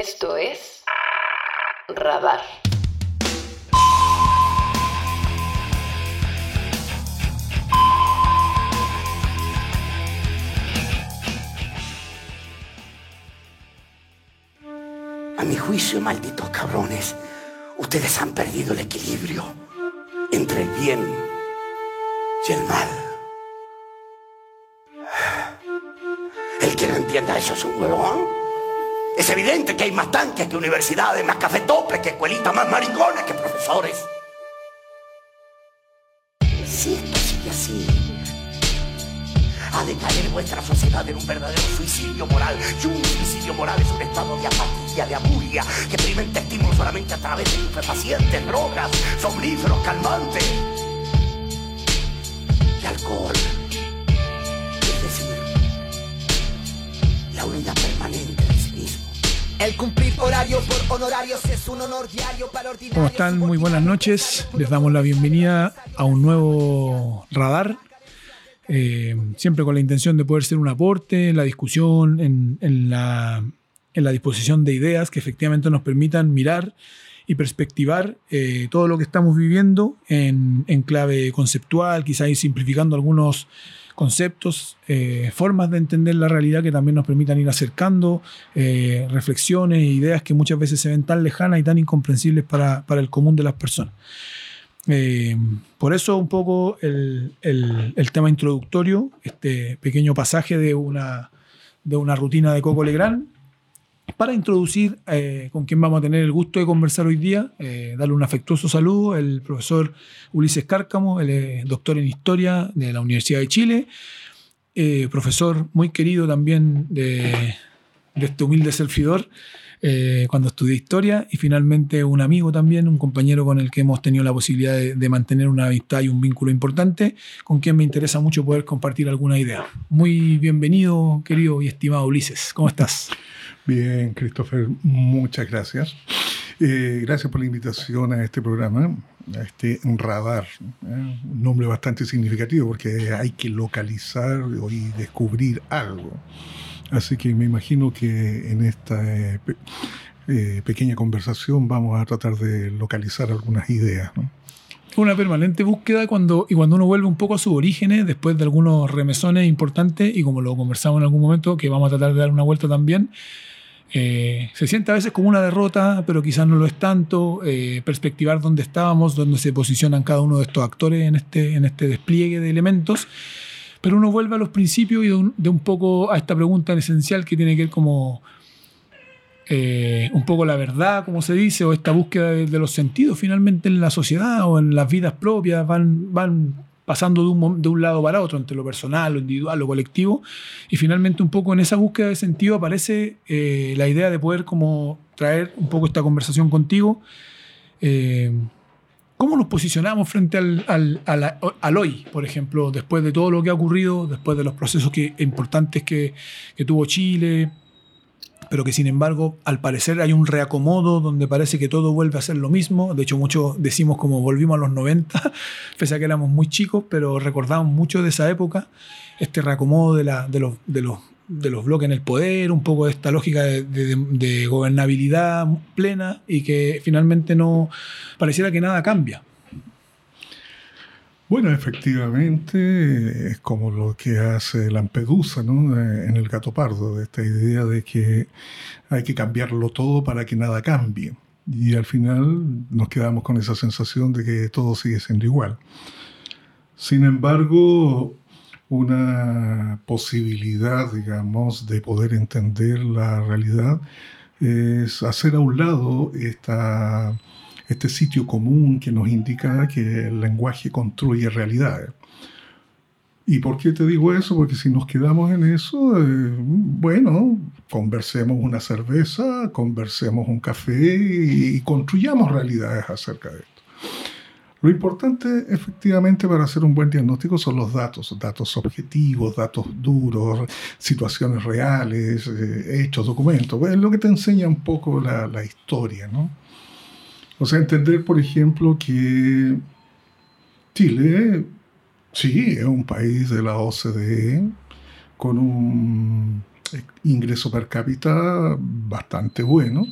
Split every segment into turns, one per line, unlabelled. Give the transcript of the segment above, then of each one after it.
Esto es Radar.
A mi juicio, malditos cabrones, ustedes han perdido el equilibrio entre el bien y el mal. El que no entienda eso es un huevón. Es evidente que hay más tanques que universidades, más cafetopes que escuelitas, más maricones que profesores. Si esto sigue así, ha de caer vuestra sociedad en un verdadero suicidio moral. Y un suicidio moral es un estado de apatía, de abulia, que experimenta estímulos solamente a través de estupefacientes, drogas, somníferos, calmantes y alcohol. Es decir, la unidad
El cumplir horario por honorarios es un honor diario para ordinarios.
¿Cómo están? Muy buenas noches. Les damos la bienvenida a un nuevo radar. Eh, siempre con la intención de poder ser un aporte en la discusión, en, en la, en la disposición de ideas que efectivamente nos permitan mirar y perspectivar eh, todo lo que estamos viviendo en, en clave conceptual, quizá ir simplificando algunos conceptos, eh, formas de entender la realidad que también nos permitan ir acercando eh, reflexiones e ideas que muchas veces se ven tan lejanas y tan incomprensibles para, para el común de las personas. Eh, por eso un poco el, el- tema introductorio, este pequeño pasaje de una, de una rutina de Coco Legrand, para introducir eh, con quien vamos a tener el gusto de conversar hoy día, eh, darle un afectuoso saludo, el profesor Ulises Cárcamo, es doctor en Historia de la Universidad de Chile, eh, profesor muy querido también de, este humilde servidor cuando estudié historia y finalmente un amigo también, un compañero con el que hemos tenido la posibilidad de, de mantener una amistad y un vínculo importante, con quien me interesa mucho poder compartir alguna idea. Muy bienvenido, querido y estimado Ulises. ¿Cómo estás?
Bien, Christopher, muchas gracias. Eh, gracias por la invitación a este programa, a este radar. ¿eh? Un nombre bastante significativo porque hay que localizar y descubrir algo. Así que me imagino que en esta eh, eh, pequeña conversación vamos a tratar de localizar algunas ideas. ¿no?
Una permanente búsqueda cuando, y cuando uno vuelve un poco a sus orígenes, después de algunos remesones importantes, y como lo conversamos en algún momento, que vamos a tratar de dar una vuelta también, eh, se siente a veces como una derrota, pero quizás no lo es tanto, eh, perspectivar dónde estábamos, dónde se posicionan cada uno de estos actores en este, en este despliegue de elementos, pero uno vuelve a los principios y de un, poco a esta pregunta esencial que tiene que ver como eh, un poco la verdad, como se dice, o esta búsqueda de, de los sentidos finalmente en la sociedad o en las vidas propias, van, van pasando de un, de un lado para otro, entre lo personal, lo individual, lo colectivo, y finalmente un poco en esa búsqueda de sentido aparece eh, la idea de poder como traer un poco esta conversación contigo. Eh, ¿Cómo nos posicionamos frente al, al- a la- al hoy, por ejemplo, después de todo lo que ha ocurrido, después de los procesos que, importantes que, que tuvo Chile, pero que sin embargo al parecer hay un reacomodo donde parece que todo vuelve a ser lo mismo. De hecho, muchos decimos como volvimos a los 90, pese a que éramos muy chicos, pero recordamos mucho de esa época, este reacomodo de, la, de, los, de, los, de los bloques en el poder, un poco de esta lógica de, de- gobernabilidad plena y que finalmente no pareciera que nada cambia.
Bueno, efectivamente es como lo que hace Lampedusa ¿no? Eh, en el gato pardo, esta idea de que hay que cambiarlo todo para que nada cambie. Y al final nos quedamos con esa sensación de que todo sigue siendo igual. Sin embargo, una posibilidad, digamos, de poder entender la realidad es hacer a un lado esta este sitio común que nos indica que el lenguaje construye realidades. ¿Y por qué te digo eso? Porque si nos quedamos en eso, eh, bueno, conversemos una cerveza, conversemos un café y, y construyamos realidades acerca de esto. Lo importante, efectivamente, para hacer un buen diagnóstico son los datos, datos objetivos, datos duros, situaciones reales, eh, hechos, documentos. Es lo que te enseña un poco la, la historia, ¿no? O sea, entender, por ejemplo, que Chile, sí, es un país de la OCDE, con un ingreso per cápita bastante bueno.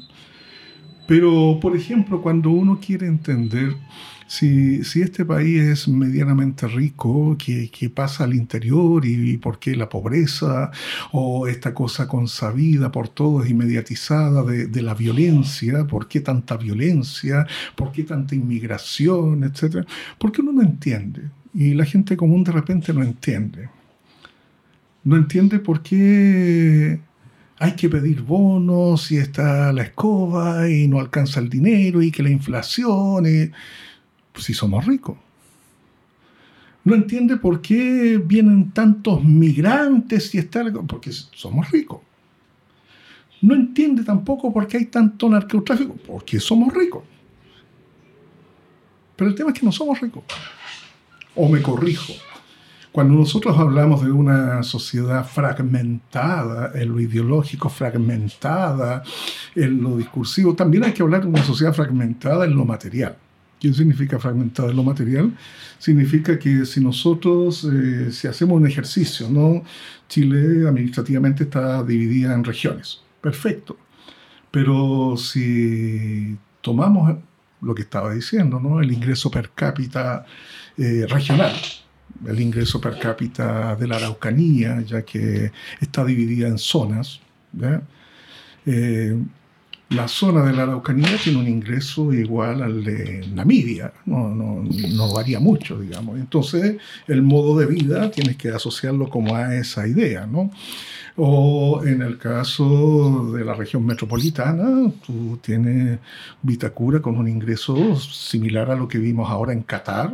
Pero, por ejemplo, cuando uno quiere entender si, este país es medianamente rico, ¿qué, pasa al interior y, por qué la pobreza o esta cosa consabida por todos y mediatizada de, la violencia? ¿Por qué tanta violencia? ¿Por qué tanta inmigración? Etcétera. Porque uno no entiende y la gente común de repente no entiende. No entiende por qué hay que pedir bonos y está la escoba y no alcanza el dinero y que la inflación, y, si somos ricos. No entiende por qué vienen tantos migrantes y está, porque somos ricos. No entiende tampoco por qué hay tanto narcotráfico, porque somos ricos. Pero el tema es que no somos ricos. O me corrijo, cuando nosotros hablamos de una sociedad fragmentada en lo ideológico, fragmentada en lo discursivo, también hay que hablar de una sociedad fragmentada en lo material. ¿Qué significa fragmentada en lo material? Significa que si nosotros, eh, si hacemos un ejercicio, ¿no? Chile administrativamente está dividida en regiones. Perfecto. Pero si tomamos lo que estaba diciendo, ¿no? El ingreso per cápita eh, regional el ingreso per cápita de la Araucanía, ya que está dividida en zonas. Eh, la zona de la Araucanía tiene un ingreso igual al de Namibia, no, no, no, varía mucho, digamos. Entonces, el modo de vida tienes que asociarlo como a esa idea, ¿no? O en el caso de la región metropolitana, tú tienes Vitacura con un ingreso similar a lo que vimos ahora en Qatar,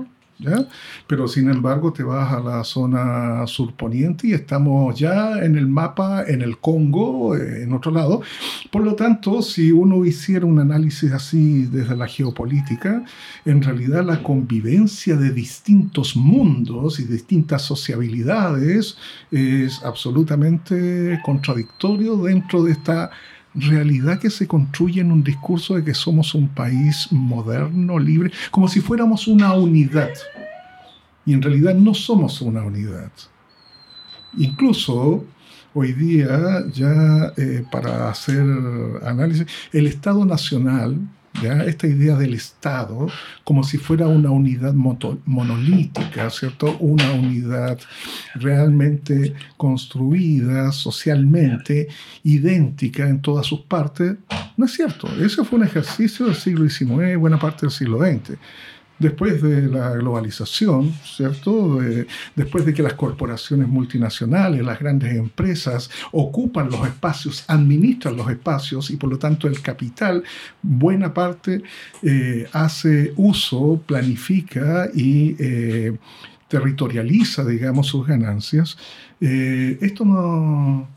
pero sin embargo te vas a la zona surponiente y estamos ya en el mapa, en el Congo, eh, en otro lado. Por lo tanto, si uno hiciera un análisis así desde la geopolítica, en realidad la convivencia de distintos mundos y distintas sociabilidades es absolutamente contradictorio dentro de esta realidad que se construye en un discurso de que somos un país moderno, libre, como si fuéramos una unidad. Y en realidad no somos una unidad. Incluso hoy día, ya eh, para hacer análisis, el Estado Nacional esta idea del Estado como si fuera una unidad monolítica, ¿cierto? Una unidad realmente construida socialmente, idéntica en todas sus partes, no es cierto. Ese fue un ejercicio del siglo XIX, buena parte del siglo XX después de la globalización, ¿cierto? después de que las corporaciones multinacionales, las grandes empresas ocupan los espacios, administran los espacios y por lo tanto el capital, buena parte, eh, hace uso, planifica y eh, territorializa, digamos, sus ganancias, eh, esto no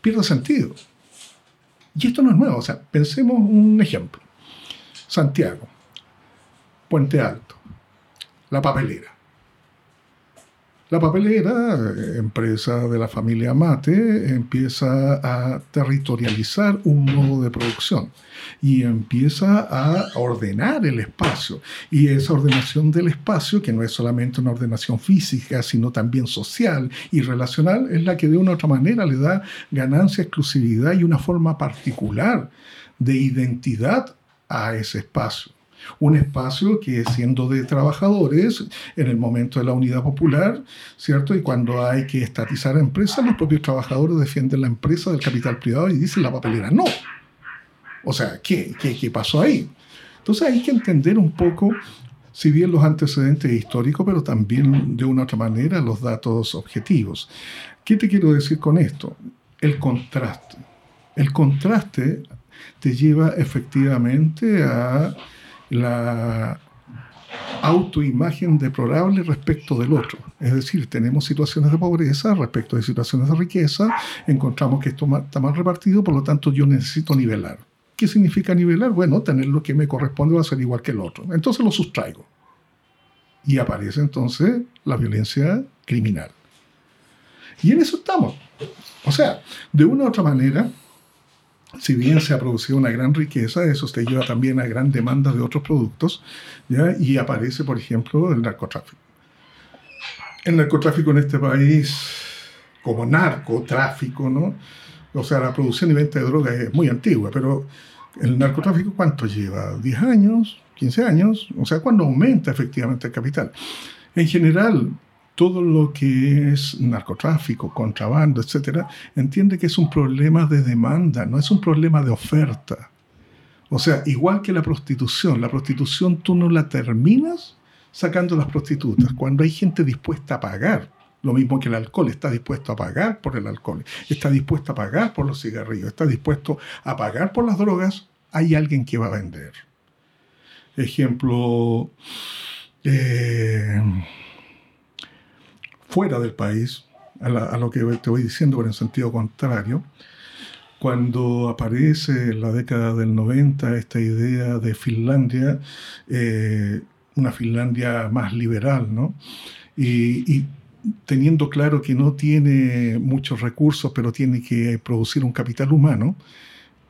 pierde sentido. Y esto no es nuevo, o sea, pensemos un ejemplo. Santiago Puente Alto, la papelera. La papelera, empresa de la familia Mate, empieza a territorializar un modo de producción y empieza a ordenar el espacio. Y esa ordenación del espacio, que no es solamente una ordenación física, sino también social y relacional, es la que de una u otra manera le da ganancia, exclusividad y una forma particular de identidad a ese espacio un espacio que siendo de trabajadores en el momento de la unidad popular, ¿cierto? Y cuando hay que estatizar a empresas, los propios trabajadores defienden la empresa del capital privado y dicen la papelera no. O sea, ¿qué, qué, qué pasó ahí? Entonces hay que entender un poco, si bien los antecedentes históricos, pero también de una otra manera los datos objetivos. ¿Qué te quiero decir con esto? El contraste. El contraste te lleva efectivamente a la autoimagen deplorable respecto del otro. Es decir, tenemos situaciones de pobreza respecto de situaciones de riqueza, encontramos que esto está mal repartido, por lo tanto yo necesito nivelar. ¿Qué significa nivelar? Bueno, tener lo que me corresponde va a ser igual que el otro. Entonces lo sustraigo. Y aparece entonces la violencia criminal. Y en eso estamos. O sea, de una u otra manera, si bien se ha producido una gran riqueza, eso te lleva también a gran demanda de otros productos, ¿ya? y aparece, por ejemplo, el narcotráfico. El narcotráfico en este país, como narcotráfico, ¿no? O sea, la producción y venta de drogas es muy antigua, pero el narcotráfico, ¿cuánto lleva? ¿10 años? ¿15 años? O sea, ¿cuándo aumenta efectivamente el capital? En general, todo lo que es narcotráfico, contrabando, etcétera, entiende que es un problema de demanda, no es un problema de oferta. O sea, igual que la prostitución, la prostitución tú no la terminas sacando las prostitutas, cuando hay gente dispuesta a pagar. Lo mismo que el alcohol, está dispuesto a pagar por el alcohol, está dispuesto a pagar por los cigarrillos, está dispuesto a pagar por las drogas, hay alguien que va a vender. Ejemplo, eh, fuera del país, a, a, lo que te voy diciendo, pero en sentido contrario, cuando aparece en la década del 90 esta idea de Finlandia, eh, una Finlandia más liberal, ¿no? Y, y, teniendo claro que no tiene muchos recursos, pero tiene que producir un capital humano,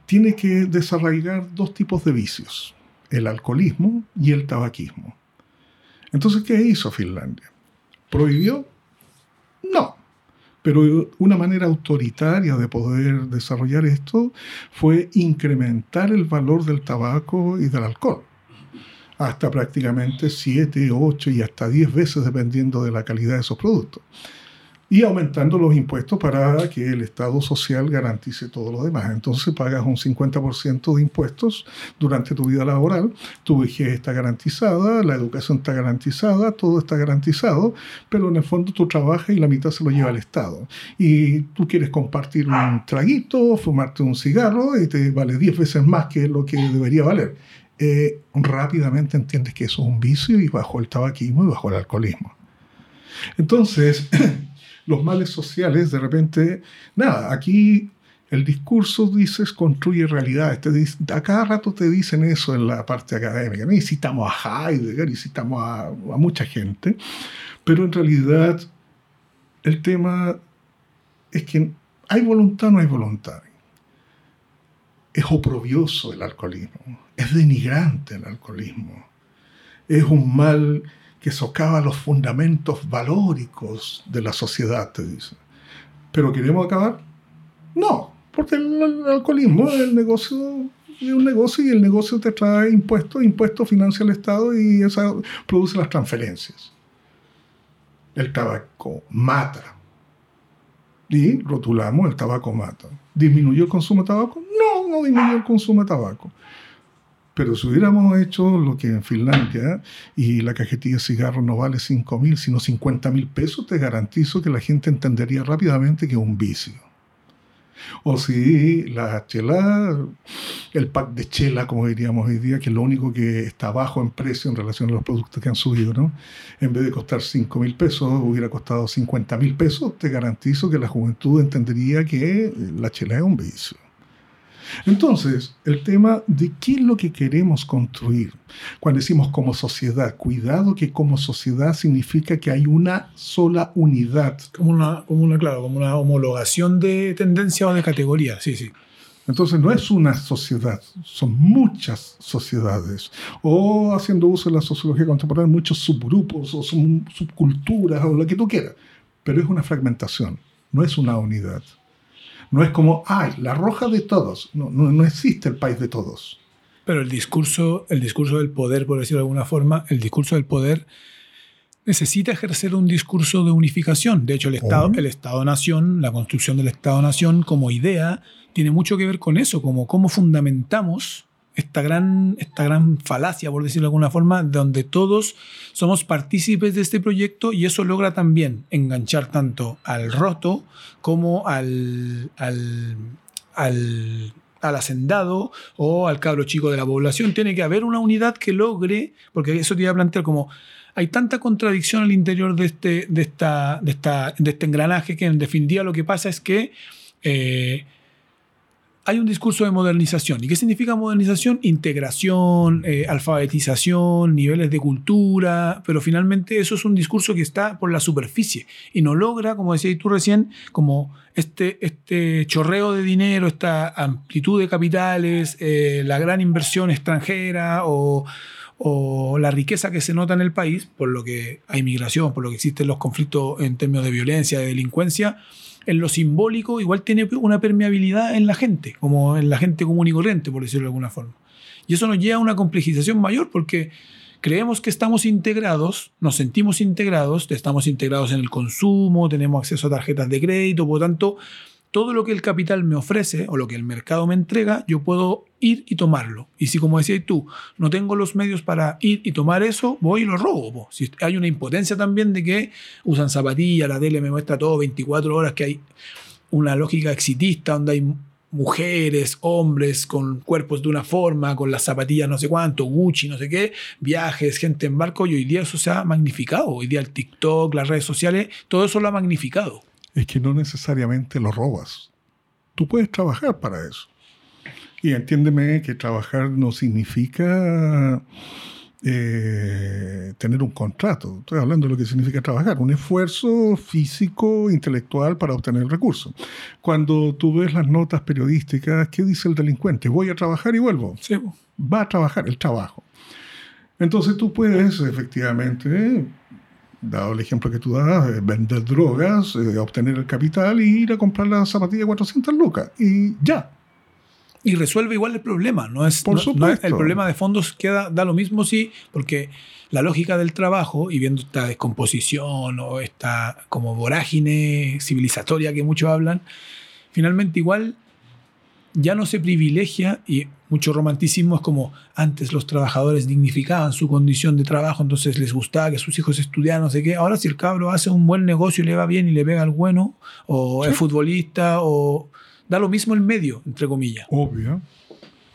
tiene que desarraigar dos tipos de vicios, el alcoholismo y el tabaquismo. Entonces, ¿qué hizo Finlandia? ¿Prohibió? No. Pero una manera autoritaria de poder desarrollar esto fue incrementar el valor del tabaco y del alcohol hasta prácticamente 7, 8 y hasta 10 veces dependiendo de la calidad de esos productos. Y aumentando los impuestos para que el Estado social garantice todo lo demás. Entonces pagas un 50% de impuestos durante tu vida laboral, tu vejez está garantizada, la educación está garantizada, todo está garantizado, pero en el fondo tú trabajas y la mitad se lo lleva el Estado. Y tú quieres compartir un traguito, fumarte un cigarro y te vale 10 veces más que lo que debería valer eh, rápidamente entiendes que eso es un vicio y bajo el tabaquismo y bajo el alcoholismo. Entonces, los males sociales, de repente, nada, aquí el discurso, dices, construye realidades. Te a cada rato te dicen eso en la parte académica. Y citamos a Heidegger y citamos a, a mucha gente, pero en realidad el tema es que hay voluntad o no hay voluntad. Es oprobioso el alcoholismo es denigrante el alcoholismo. Es un mal que socava los fundamentos valóricos de la sociedad, te dice. ¿Pero queremos acabar? No, porque el, alcoholismo es el negocio es un negocio y el negocio te trae impuestos, impuestos financia el Estado y produce las transferencias. El tabaco mata. Y rotulamos el tabaco mata. ¿Disminuyó el consumo de tabaco? No, no disminuyó el consumo de tabaco. Pero si hubiéramos hecho lo que en Finlandia y la cajetilla de cigarros no vale 5 mil, sino 50 mil pesos, te garantizo que la gente entendería rápidamente que es un vicio. O si la chela, el pack de chela, como diríamos hoy día, que es lo único que está bajo en precio en relación a los productos que han subido, ¿no? En vez de costar 5 mil pesos, hubiera costado 50 mil pesos, te garantizo que la juventud entendería que la chela es un vicio. Entonces, el tema de qué es lo que queremos construir. Cuando decimos como sociedad, cuidado que como sociedad significa que hay una sola unidad.
Como una, como una, claro, como una homologación de tendencia o de categoría, sí, sí.
Entonces no es una sociedad, son muchas sociedades. O haciendo uso de la sociología contemporánea, muchos subgrupos o subculturas o lo que tú quieras. Pero es una fragmentación, no es una unidad. No es como, ay, la roja de todos. No, no, existe el país de todos.
Pero el discurso, el discurso del poder, por decirlo de alguna forma, el discurso del poder necesita ejercer un discurso de unificación. De hecho, el Estado, el Estado-Nación, la construcción del Estado-Nación como idea, tiene mucho que ver con eso, como cómo fundamentamos esta gran, esta gran falacia, por decirlo de alguna forma, donde todos somos partícipes de este proyecto y eso logra también enganchar tanto al roto como al, al, al, al hacendado o al cabro chico de la población. Tiene que haber una unidad que logre, porque eso te iba a plantear como hay tanta contradicción al interior de este, de esta, de esta, de este engranaje que en definitiva lo que pasa es que eh, hay un discurso de modernización. ¿Y qué significa modernización? Integración, eh, alfabetización, niveles de cultura, pero finalmente eso es un discurso que está por la superficie y no logra, como decías tú recién, como este, este chorreo de dinero, esta amplitud de capitales, eh, la gran inversión extranjera o, o la riqueza que se nota en el país, por lo que hay migración, por lo que existen los conflictos en términos de violencia, de delincuencia, en lo simbólico igual tiene una permeabilidad en la gente, como en la gente común y corriente, por decirlo de alguna forma. Y eso nos lleva a una complejización mayor porque creemos que estamos integrados, nos sentimos integrados, estamos integrados en el consumo, tenemos acceso a tarjetas de crédito, por lo tanto, todo lo que el capital me ofrece o lo que el mercado me entrega, yo puedo ir y tomarlo. Y si, como decías tú, no tengo los medios para ir y tomar eso, voy y lo robo. Si hay una impotencia también de que usan zapatillas, la tele me muestra todo 24 horas, que hay una lógica exitista donde hay mujeres, hombres con cuerpos de una forma, con las zapatillas no sé cuánto, Gucci, no sé qué, viajes, gente en barco, y hoy día eso se ha magnificado. Hoy día el TikTok, las redes sociales, todo eso lo ha magnificado
es que no necesariamente lo robas. Tú puedes trabajar para eso. Y entiéndeme que trabajar no significa eh, tener un contrato. Estoy hablando de lo que significa trabajar, un esfuerzo físico, intelectual para obtener el recurso. Cuando tú ves las notas periodísticas, ¿qué dice el delincuente? Voy a trabajar y vuelvo.
Sí.
Va a trabajar el trabajo. Entonces tú puedes efectivamente dado el ejemplo que tú das, eh, vender drogas, eh, obtener el capital y ir a comprar la zapatilla de 400 lucas. Y ya.
Y resuelve igual el problema. No es,
Por
el problema de fondos queda, da lo mismo sí, porque la lógica del trabajo, y viendo esta descomposición o esta como vorágine civilizatoria que muchos hablan, finalmente igual ya no se privilegia y mucho romanticismo es como antes los trabajadores dignificaban su condición de trabajo, entonces les gustaba que sus hijos estudiaran, no sé qué. Ahora si el cabro hace un buen negocio y le va bien y le pega al bueno, o es futbolista, o da lo mismo el medio, entre comillas.
Obvio.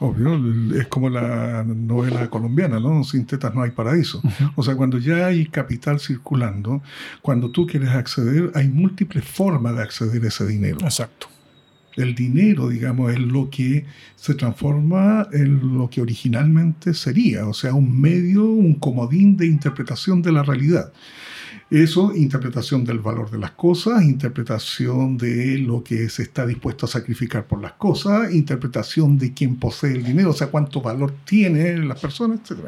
Obvio, es como la novela colombiana, ¿no? Sin tetas no hay paraíso. O sea, cuando ya hay capital circulando, cuando tú quieres acceder, hay múltiples formas de acceder a ese dinero.
Exacto.
El dinero, digamos, es lo que se transforma en lo que originalmente sería, o sea, un medio, un comodín de interpretación de la realidad. Eso, interpretación del valor de las cosas, interpretación de lo que se está dispuesto a sacrificar por las cosas, interpretación de quién posee el dinero, o sea, cuánto valor tiene las personas, etc.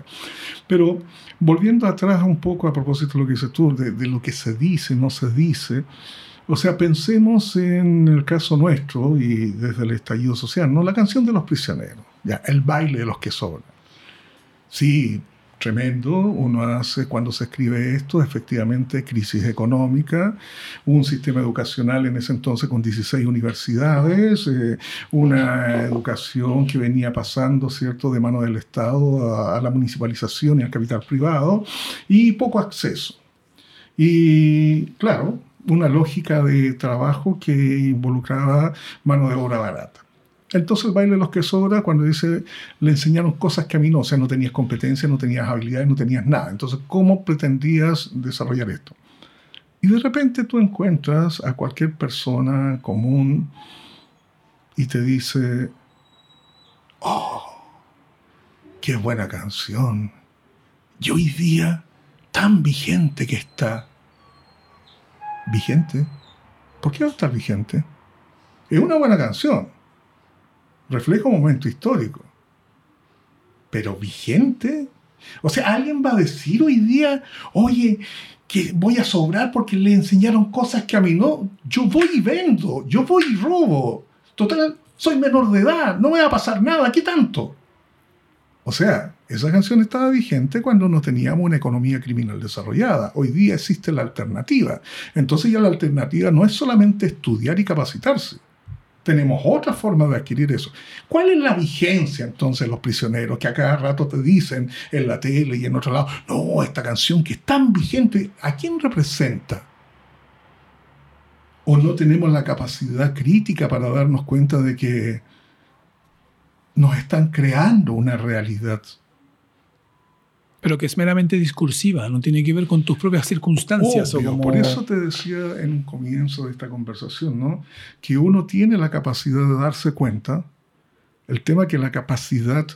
Pero volviendo atrás un poco a propósito de lo que dices tú, de, de lo que se dice, no se dice, o sea, pensemos en el caso nuestro y desde el estallido social, ¿no? La canción de los prisioneros, ya, el baile de los que sobran. Sí, tremendo. Uno hace, cuando se escribe esto, efectivamente, crisis económica, un sistema educacional en ese entonces con 16 universidades, eh, una educación que venía pasando, ¿cierto?, de mano del Estado a, a la municipalización y al capital privado, y poco acceso. Y claro, una lógica de trabajo que involucraba mano de obra barata. Entonces el baile los que sobra, cuando dice, le enseñaron cosas que a mí no, o sea, no tenías competencia, no tenías habilidades, no tenías nada. Entonces, ¿cómo pretendías desarrollar esto? Y de repente tú encuentras a cualquier persona común y te dice, oh, qué buena canción. Y hoy día, tan vigente que está vigente. ¿Por qué va a estar vigente? Es una buena canción. Refleja un momento histórico. Pero vigente. O sea, alguien va a decir hoy día, oye, que voy a sobrar porque le enseñaron cosas que a mí no. Yo voy y vendo, yo voy y robo. Total, soy menor de edad, no me va a pasar nada, ¿qué tanto? O sea, esa canción estaba vigente cuando no teníamos una economía criminal desarrollada. Hoy día existe la alternativa. Entonces ya la alternativa no es solamente estudiar y capacitarse. Tenemos otra forma de adquirir eso. ¿Cuál es la vigencia entonces de los prisioneros que a cada rato te dicen en la tele y en otro lado, no, esta canción que es tan vigente, ¿a quién representa? ¿O no tenemos la capacidad crítica para darnos cuenta de que nos están creando una realidad.
Pero que es meramente discursiva, no tiene que ver con tus propias circunstancias.
o Por eso te decía en un comienzo de esta conversación, ¿no? que uno tiene la capacidad de darse cuenta. El tema que la capacidad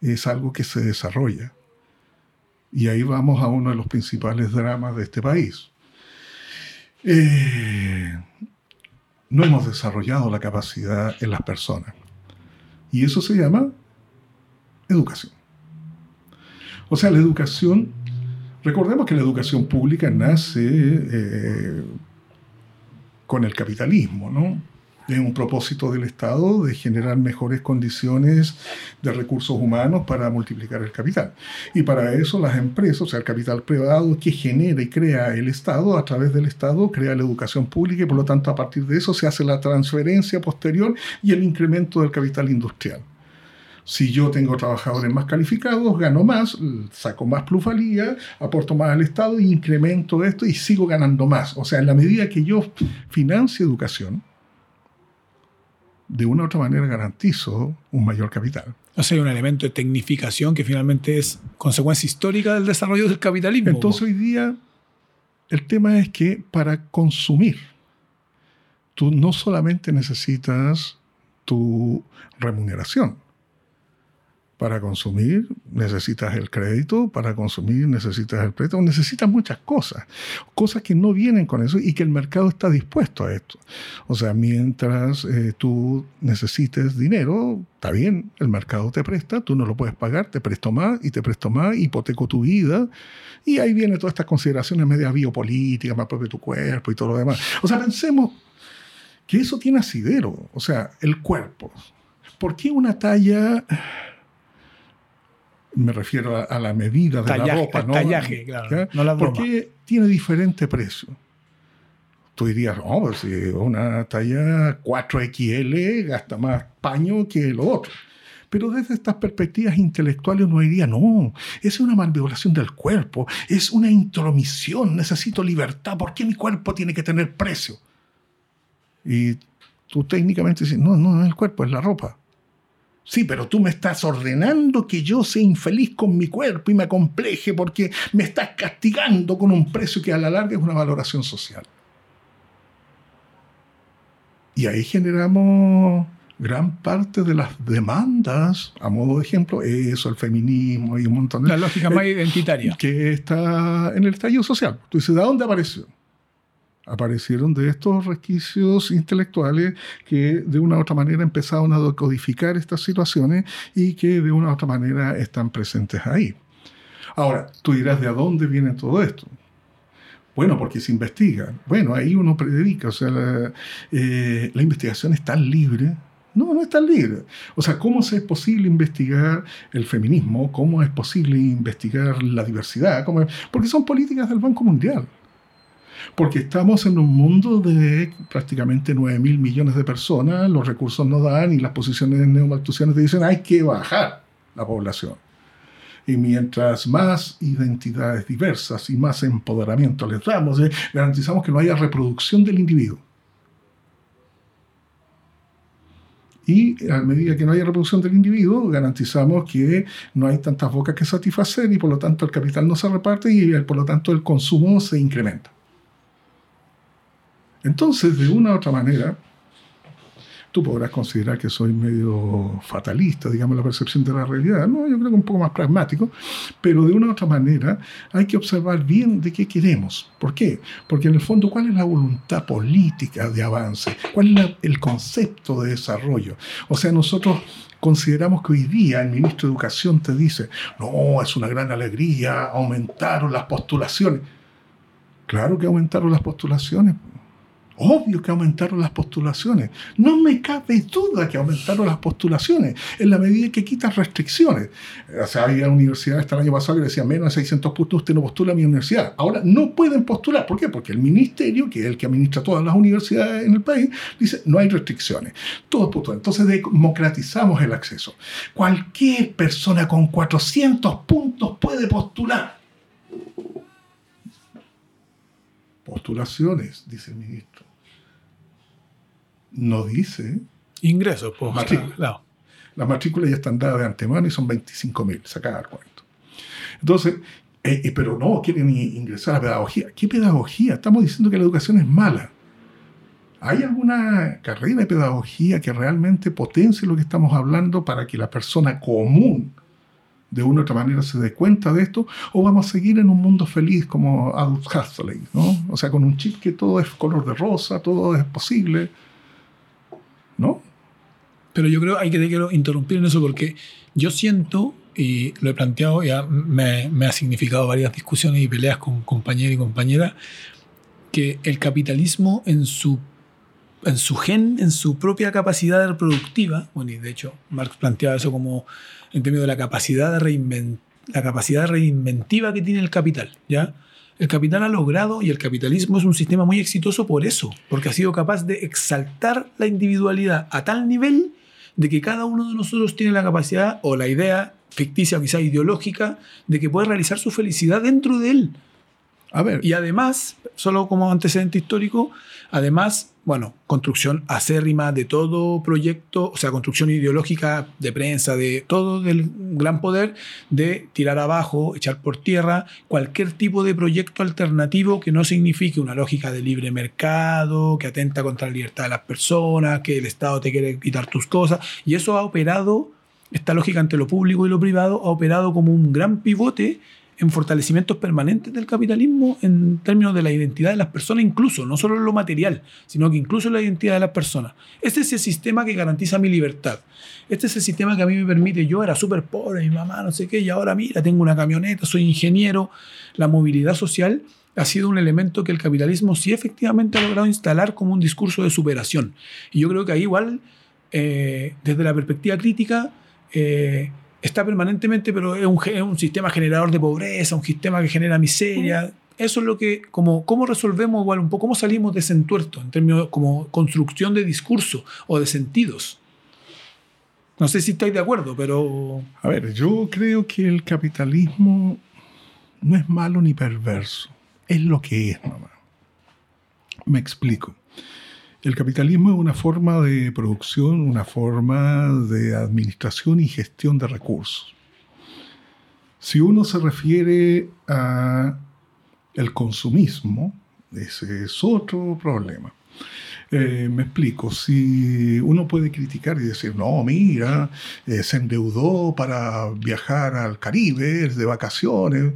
es algo que se desarrolla. Y ahí vamos a uno de los principales dramas de este país. Eh, no hemos desarrollado la capacidad en las personas. Y eso se llama educación. O sea, la educación, recordemos que la educación pública nace eh, con el capitalismo, ¿no? Es un propósito del Estado de generar mejores condiciones de recursos humanos para multiplicar el capital. Y para eso las empresas, o sea, el capital privado que genera y crea el Estado, a través del Estado crea la educación pública y por lo tanto a partir de eso se hace la transferencia posterior y el incremento del capital industrial. Si yo tengo trabajadores más calificados, gano más, saco más plusvalía, aporto más al Estado incremento esto y sigo ganando más. O sea, en la medida que yo financie educación, de una u otra manera garantizo un mayor capital.
O sea, hay un elemento de tecnificación que finalmente es consecuencia histórica del desarrollo del capitalismo.
Entonces hoy día el tema es que para consumir, tú no solamente necesitas tu remuneración, para consumir necesitas el crédito, para consumir necesitas el préstamo, necesitas muchas cosas, cosas que no vienen con eso y que el mercado está dispuesto a esto. O sea, mientras eh, tú necesites dinero, está bien, el mercado te presta, tú no lo puedes pagar, te presto más y te presto más, hipoteco tu vida. Y ahí vienen todas estas consideraciones media biopolíticas, más propio de tu cuerpo y todo lo demás. O sea, pensemos que eso tiene asidero, o sea, el cuerpo. ¿Por qué una talla me refiero a, la medida de la ropa, ¿no?
Tallaje, claro. No la
Porque tiene diferente precio. Tú dirías, no, pues una talla 4XL gasta más paño que lo otro. Pero desde estas perspectivas intelectuales uno diría, no, es una malvibración del cuerpo, es una intromisión, necesito libertad, ¿por qué mi cuerpo tiene que tener precio? Y tú técnicamente dices, no, no es el cuerpo, es la ropa. Sí, pero tú me estás ordenando que yo sea infeliz con mi cuerpo y me acompleje porque me estás castigando con un precio que a la larga es una valoración social. Y ahí generamos gran parte de las demandas, a modo de ejemplo, eso, el feminismo y un montón de...
La lógica más identitaria.
Que está en el estallido social. Tú dices, ¿de dónde apareció? Aparecieron de estos resquicios intelectuales que de una u otra manera empezaron a decodificar estas situaciones y que de una u otra manera están presentes ahí. Ahora, tú dirás, ¿de dónde viene todo esto? Bueno, porque se investiga. Bueno, ahí uno predica, o sea, la, eh, la investigación es tan libre no, no es tan libre. O sea, ¿cómo es posible investigar el feminismo? ¿Cómo es posible investigar la diversidad? ¿Cómo Porque son políticas del Banco Mundial porque estamos en un mundo de prácticamente 9 mil millones de personas, los recursos no dan y las posiciones neomaltusianas te dicen hay que bajar la población. Y mientras más identidades diversas y más empoderamiento les damos, eh, garantizamos que no haya reproducción del individuo. Y a medida que no haya reproducción del individuo, garantizamos que no hay tantas bocas que satisfacer y por lo tanto el capital no se reparte y por lo tanto el consumo se incrementa. Entonces, de una u otra manera, tú podrás considerar que soy medio fatalista, digamos, la percepción de la realidad. No, yo creo que un poco más pragmático, pero de una u otra manera hay que observar bien de qué queremos. ¿Por qué? Porque en el fondo, ¿cuál es la voluntad política de avance? ¿Cuál es el concepto de desarrollo? O sea, nosotros consideramos que hoy día el ministro de Educación te dice, no, es una gran alegría, aumentaron las postulaciones. Claro que aumentaron las postulaciones Obvio que aumentaron las postulaciones. No me cabe duda que aumentaron las postulaciones en la medida que quitan restricciones. O sea, había universidades hasta el año pasado que decían menos de 600 puntos usted no postula a mi universidad. Ahora no pueden postular. ¿Por qué? Porque el ministerio, que es el que administra todas las universidades en el país, dice no hay restricciones. Todos postulan. Entonces democratizamos el acceso. Cualquier persona con 400 puntos puede postular postulaciones, dice el ministro. No dice.
Ingresos, pues.
Matrícula. Las matrículas ya están dadas de antemano y son 25.000, sacar el cuento. Entonces, eh, eh, pero no quieren ingresar a pedagogía. ¿Qué pedagogía? Estamos diciendo que la educación es mala. ¿Hay alguna carrera de pedagogía que realmente potencie lo que estamos hablando para que la persona común de una u otra manera se dé cuenta de esto, o vamos a seguir en un mundo feliz como Adolf Huxley, ¿no? O sea, con un chip que todo es color de rosa, todo es posible, ¿no?
Pero yo creo, hay que, quiero interrumpir en eso porque yo siento y lo he planteado, ya me, me ha significado varias discusiones y peleas con compañeros y compañeras, que el capitalismo en su, en su gen, en su propia capacidad reproductiva, bueno, y de hecho Marx planteaba eso como en términos de la capacidad la capacidad reinventiva que tiene el capital, ¿ya? El capital ha logrado y el capitalismo es un sistema muy exitoso por eso, porque ha sido capaz de exaltar la individualidad a tal nivel de que cada uno de nosotros tiene la capacidad o la idea ficticia quizá ideológica de que puede realizar su felicidad dentro de él.
A ver,
Y además, solo como antecedente histórico, además, bueno, construcción acérrima de todo proyecto, o sea, construcción ideológica de prensa, de todo del gran poder, de tirar abajo, echar por tierra cualquier tipo de proyecto alternativo que no signifique una lógica de libre mercado, que atenta contra la libertad de las personas, que el Estado te quiere quitar tus cosas. Y eso ha operado, esta lógica entre lo público y lo privado, ha operado como un gran pivote en fortalecimientos permanentes del capitalismo en términos de la identidad de las personas, incluso, no solo en lo material, sino que incluso en la identidad de las personas. Este es el sistema que garantiza mi libertad. Este es el sistema que a mí me permite, yo era súper pobre, mi mamá no sé qué, y ahora mira, tengo una camioneta, soy ingeniero. La movilidad social ha sido un elemento que el capitalismo sí efectivamente ha logrado instalar como un discurso de superación. Y yo creo que ahí igual, eh, desde la perspectiva crítica, eh, está permanentemente, pero es un, es un sistema generador de pobreza, un sistema que genera miseria. Eso es lo que, como, ¿cómo resolvemos igual un poco, cómo salimos de ese entuerto en términos como construcción de discurso o de sentidos? No sé si estáis de acuerdo, pero
a ver, yo creo que el capitalismo no es malo ni perverso, es lo que es nomás. Me explico. El capitalismo es una forma de producción, una forma de administración y gestión de recursos. Si uno se refiere a el consumismo, ese es otro problema. Eh, me explico, si uno puede criticar y decir, no, mira, eh, se endeudó para viajar al Caribe de vacaciones.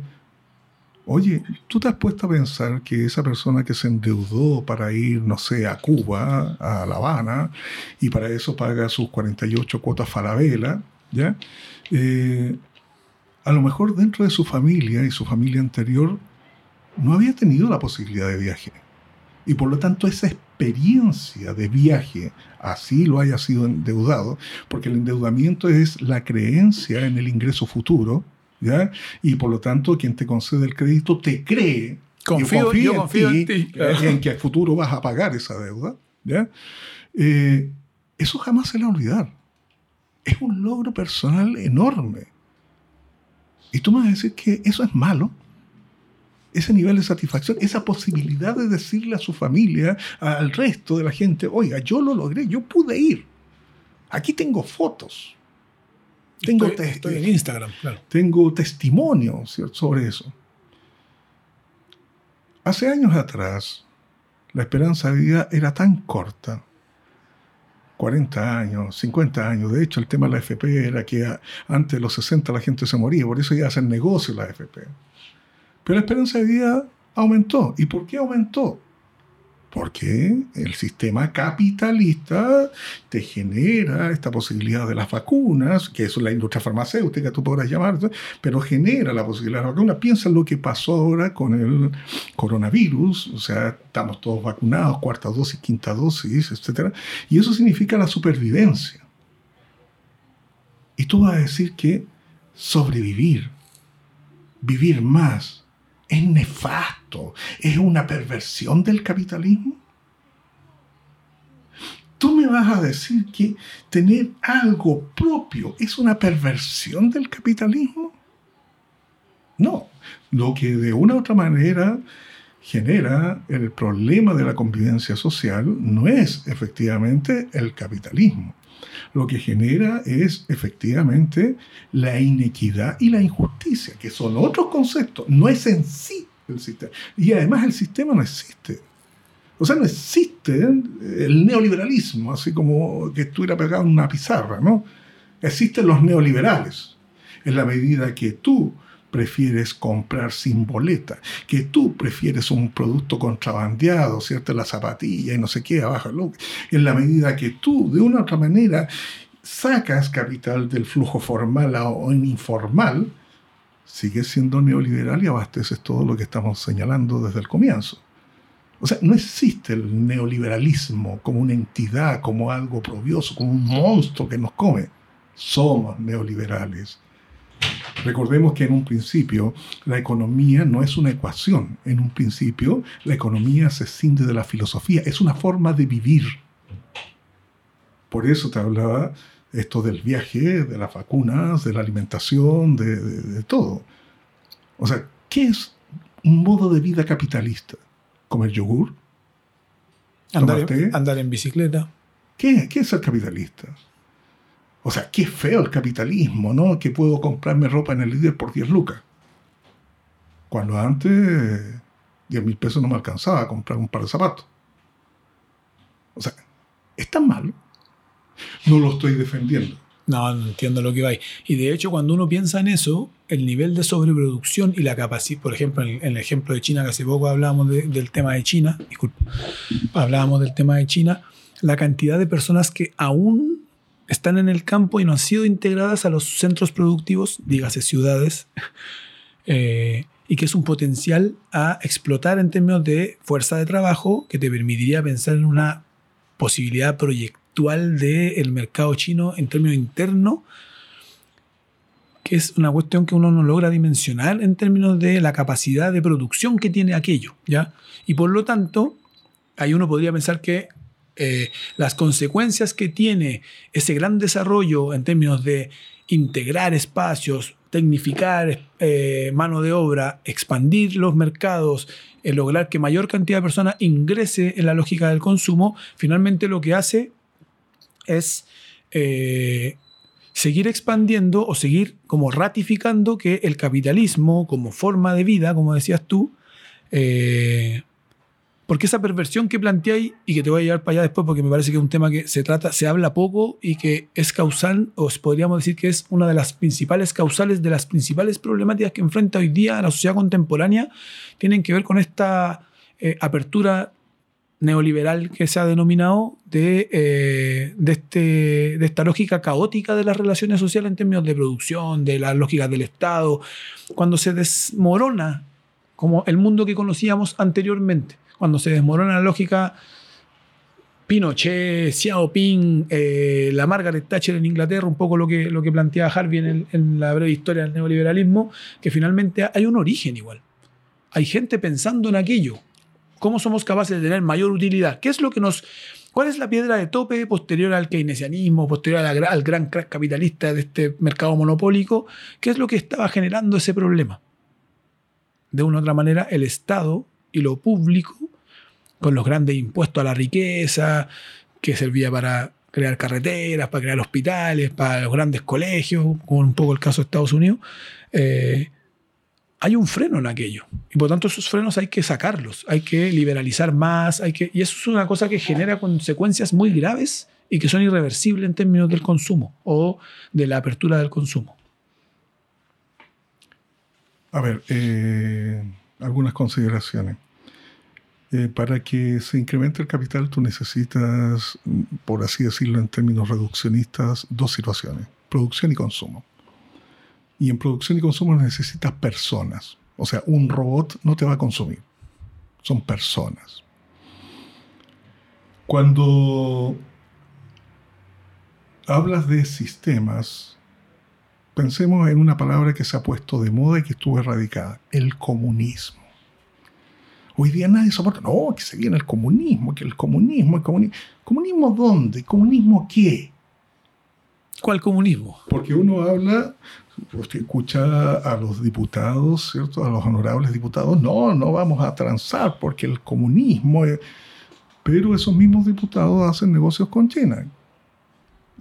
Oye, ¿tú te has puesto a pensar que esa persona que se endeudó para ir, no sé, a Cuba, a La Habana, y para eso paga sus 48 cuotas Falabella, ¿ya? Eh, a lo mejor dentro de su familia y su familia anterior no había tenido la posibilidad de viaje. Y por lo tanto esa experiencia de viaje, así lo haya sido endeudado, porque el endeudamiento es la creencia en el ingreso futuro, ¿ya? Y por lo tanto quien te concede el crédito te cree, y
Confío-
confía
yo confío en ti.
eh, en que a futuro vas a pagar esa deuda, ¿ya? Eh, eso jamás se le va a olvidar. Es un logro personal enorme. Y tú me vas a decir que eso es malo ese nivel de satisfacción, esa posibilidad de decirle a su familia, al resto de la gente, oiga, yo lo logré, yo pude ir. Aquí tengo fotos. Tengo,
estoy, en Instagram, claro.
tengo testimonio ¿cierto? sobre eso. Hace años atrás, la esperanza de vida era tan corta. 40 años, 50 años. De hecho, el tema de la FP era que antes de los 60 la gente se moría, por eso iba a hacer negocio la FP. Pero la esperanza de vida aumentó. ¿Y por qué aumentó? Porque el sistema capitalista te genera esta posibilidad de las vacunas, que es la industria farmacéutica, tú podrás llamar, pero genera la posibilidad de las vacunas. Piensa en lo que pasó ahora con el coronavirus, o sea, estamos todos vacunados, cuarta dosis, quinta dosis, etc. Y eso significa la supervivencia. Y tú vas a decir que sobrevivir, vivir más, es nefasto, es una perversión del capitalismo. Tú me vas a decir que tener algo propio es una perversión del capitalismo. No, lo que de una u otra manera genera el problema de la convivencia social no es efectivamente el capitalismo. Lo que genera es efectivamente la inequidad y la injusticia, que son otros conceptos, no es en sí el sistema. Y además el sistema no existe. O sea, no existe el neoliberalismo, así como que estuviera pegado en una pizarra, ¿no? Existen los neoliberales, en la medida que tú prefieres comprar sin boleta, que tú prefieres un producto contrabandeado, ¿cierto? La zapatilla y no sé qué, abajo, en la medida que tú, de una u otra manera, sacas capital del flujo formal o informal, sigues siendo neoliberal y abasteces todo lo que estamos señalando desde el comienzo. O sea, no existe el neoliberalismo como una entidad, como algo probioso, como un monstruo que nos come. Somos neoliberales. Recordemos que en un principio la economía no es una ecuación. En un principio la economía se cinde de la filosofía, es una forma de vivir. Por eso te hablaba esto del viaje, de las vacunas, de la alimentación, de, todo. O sea, ¿qué es un modo de vida capitalista? ¿Comer yogur?
Andar, en, andar en bicicleta.
¿Qué, ¿Qué es el capitalista? O sea, qué feo el capitalismo, ¿no? Que puedo comprarme ropa en el líder por 10 lucas. Cuando antes 10 mil pesos no me alcanzaba a comprar un par de zapatos. O sea, ¿es tan malo? No lo estoy defendiendo.
No, no entiendo lo que va. Y de hecho, cuando uno piensa en eso, el nivel de sobreproducción y la capacidad, por ejemplo, en, el ejemplo de China, que hace poco hablábamos del tema de China, disculpa, hablábamos del tema de China, la cantidad de personas que aún están en el campo y no han sido integradas a los centros productivos, dígase ciudades, eh, y que es un potencial a explotar en términos de fuerza de trabajo que te permitiría pensar en una posibilidad proyectual del mercado chino en términos internos, que es una cuestión que uno no logra dimensionar en términos de la capacidad de producción que tiene aquello, ¿ya? Y por lo tanto, ahí uno podría pensar que eh, las consecuencias que tiene ese gran desarrollo en términos de integrar espacios, tecnificar eh, mano de obra, expandir los mercados, eh, lograr que mayor cantidad de personas ingrese en la lógica del consumo, finalmente lo que hace es seguir expandiendo o seguir como ratificando que el capitalismo como forma de vida, como decías tú, porque esa perversión que planteáis y que te voy a llevar para allá después, porque me parece que es un tema que se trata, se habla poco y que es causal, o podríamos decir que es una de las principales causales de las principales problemáticas que enfrenta hoy día la sociedad contemporánea, tienen que ver con esta eh, apertura neoliberal que se ha denominado de, eh, de, este, de esta lógica caótica de las relaciones sociales en términos de producción, de las lógicas del Estado, cuando se desmorona como el mundo que conocíamos anteriormente cuando se desmorona la lógica, Pinochet, Xiaoping, eh, la Margaret Thatcher en Inglaterra, un poco lo que, lo que planteaba Harvey en, en, la breve historia del neoliberalismo, que finalmente hay un origen igual. Hay gente pensando en aquello. ¿Cómo somos capaces de tener mayor utilidad? ¿Qué es lo que nos... ¿Cuál es la piedra de tope posterior al keynesianismo, posterior al, al gran crack capitalista de este mercado monopólico? ¿Qué es lo que estaba generando ese problema? De una u otra manera, el Estado y lo público, con los grandes impuestos a la riqueza, que servía para crear carreteras, para crear hospitales, para los grandes colegios, como un poco el caso de Estados Unidos, eh, hay un freno en aquello. Y por tanto esos frenos hay que sacarlos, hay que liberalizar más, hay que, y eso es una cosa que genera consecuencias muy graves y que son irreversibles en términos del consumo o de la apertura del consumo.
A ver, eh, algunas consideraciones. Eh, para que se incremente el capital, tú necesitas, por así decirlo en términos reduccionistas, dos situaciones, producción y consumo. Y en producción y consumo necesitas personas. O sea, un robot no te va a consumir. Son personas. Cuando hablas de sistemas, pensemos en una palabra que se ha puesto de moda y que estuvo erradicada, el comunismo. Hoy día nadie soporta, no, que se viene el comunismo, que el comunismo, el comunismo. ¿Comunismo dónde? ¿Comunismo qué?
¿Cuál comunismo?
Porque uno habla, usted escucha a los diputados, ¿cierto? A los honorables diputados, no, no vamos a transar porque el comunismo... Es... Pero esos mismos diputados hacen negocios con China.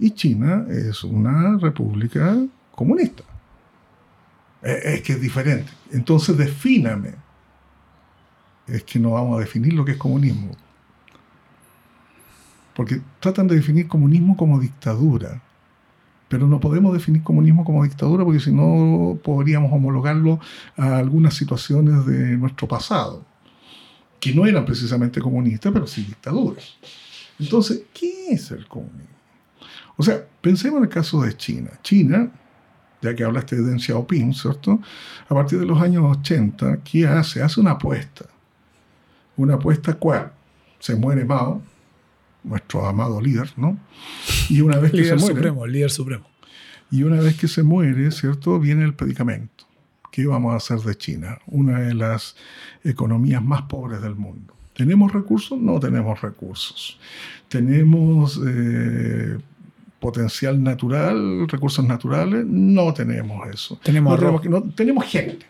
Y China es una república comunista. E, es que es diferente. Entonces defíname. Es que no vamos a definir lo que es comunismo. Porque tratan de definir comunismo como dictadura. Pero no podemos definir comunismo como dictadura porque si no podríamos homologarlo a algunas situaciones de nuestro pasado, que no eran precisamente comunistas, pero sí dictaduras. Entonces, ¿qué es el comunismo? O sea, pensemos en el caso de China. China, ya que hablaste de Deng Xiaoping, ¿cierto? A partir de los años 80, ¿qué hace? Hace una apuesta. Una apuesta cual se muere Mao, nuestro amado líder, ¿no? Y una vez que
Líder
se muere,
supremo, líder supremo.
y una vez que se muere, ¿cierto? Viene el predicamento. ¿Qué vamos a hacer de China? Una de las economías más pobres del mundo. ¿Tenemos recursos? No tenemos recursos. ¿Tenemos eh, potencial natural, recursos naturales? No tenemos eso.
Tenemos
No
arroz.
tenemos, que- no- tenemos gente.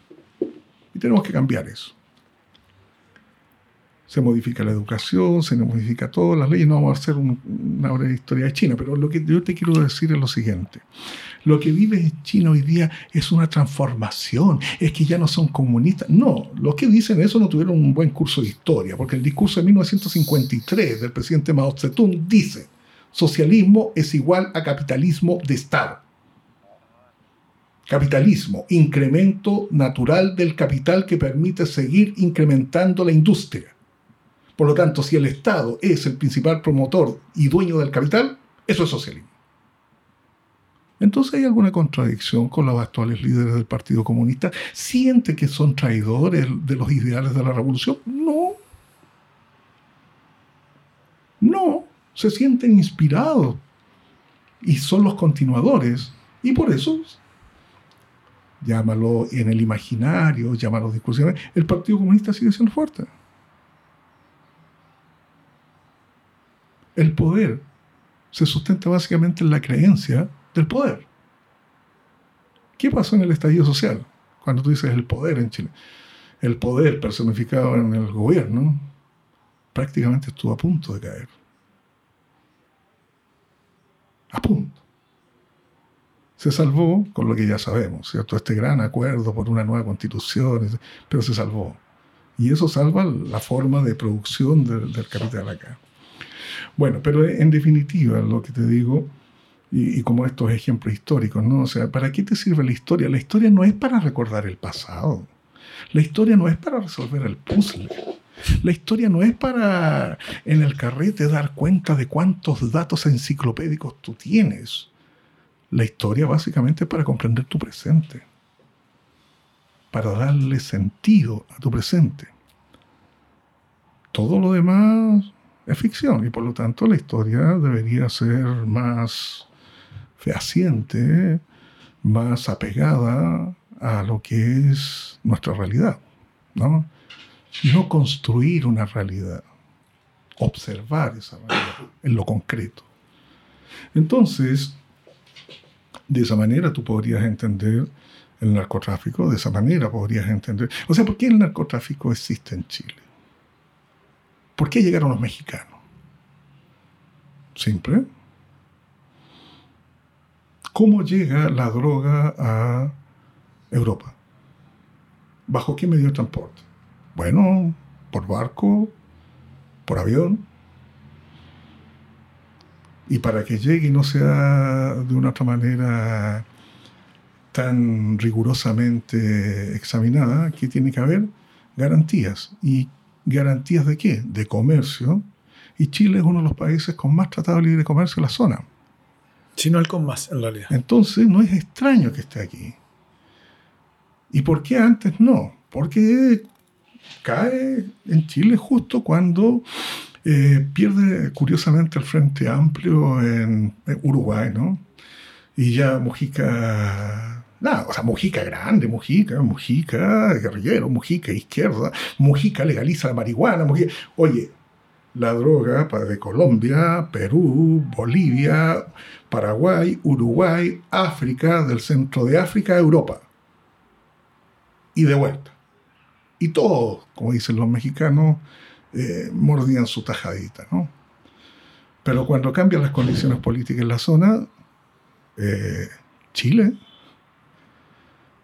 Y tenemos que cambiar eso. Se modifica la educación, se modifica todo, las leyes. No vamos a hacer un- una historia de China, pero lo que yo te quiero decir es lo siguiente. Lo que vive China hoy día es una transformación, es que ya no son comunistas. No, los que dicen eso no tuvieron un buen curso de historia, porque el discurso de 1953 del presidente Mao Zedong dice, socialismo es igual a capitalismo de Estado. Capitalismo, incremento natural del capital que permite seguir incrementando la industria. Por lo tanto, si el Estado es el principal promotor y dueño del capital, eso es socialismo. Entonces hay alguna contradicción con los actuales líderes del Partido Comunista. ¿Siente que son traidores de los ideales de la revolución? No. No. Se sienten inspirados y son los continuadores. Y por eso, llámalo en el imaginario, llámalo discusiones, el Partido Comunista sigue siendo fuerte. El poder se sustenta básicamente en la creencia del poder. ¿Qué pasó en el estallido social? Cuando tú dices el poder en Chile. El poder personificado en el gobierno prácticamente estuvo a punto de caer. A punto. Se salvó con lo que ya sabemos, ¿cierto? Este gran acuerdo por una nueva constitución, pero se salvó. Y eso salva la forma de producción del, del capital acá. Bueno, pero en definitiva, lo que te digo, y, y, como estos ejemplos históricos, ¿no? O sea, ¿para qué te sirve la historia? La historia no es para recordar el pasado. La historia no es para resolver el puzzle. La historia no es para en el carrete dar cuenta de cuántos datos enciclopédicos tú tienes. La historia básicamente es para comprender tu presente, para darle sentido a tu presente. Todo lo demás es ficción y por lo tanto la historia debería ser más fehaciente, más apegada a lo que es nuestra realidad, ¿no? No construir una realidad, observar esa realidad en lo concreto. Entonces, de esa manera tú podrías entender el narcotráfico, de esa manera podrías entender... O sea, ¿por qué el narcotráfico existe en Chile? ¿Por qué llegaron los mexicanos? Simple. ¿Cómo llega la droga a Europa? ¿Bajo qué medio de transporte? Bueno, por barco, por avión. Y para que llegue y no sea de una otra manera tan rigurosamente examinada, ¿qué tiene que haber? Garantías. ¿Y garantías de qué? De comercio. Y Chile es uno de los países con más tratado de libre comercio en la zona.
Si no el con más, en realidad.
Entonces no es extraño que esté aquí. ¿Y por qué antes no? Porque cae en Chile justo cuando eh, pierde curiosamente el Frente Amplio en, Uruguay, ¿no? Y ya Mujica, nada, o sea, Mujica grande, Mujica, Mujica guerrillero, Mujica izquierda, Mujica legaliza la marihuana, Mujica, oye, la droga de Colombia, Perú, Bolivia, Paraguay, Uruguay, África, del centro de África Europa. Y de vuelta. Y todos, como dicen los mexicanos, eh, mordían su tajadita, ¿no? Pero cuando cambian las condiciones políticas en la zona, eh, Chile,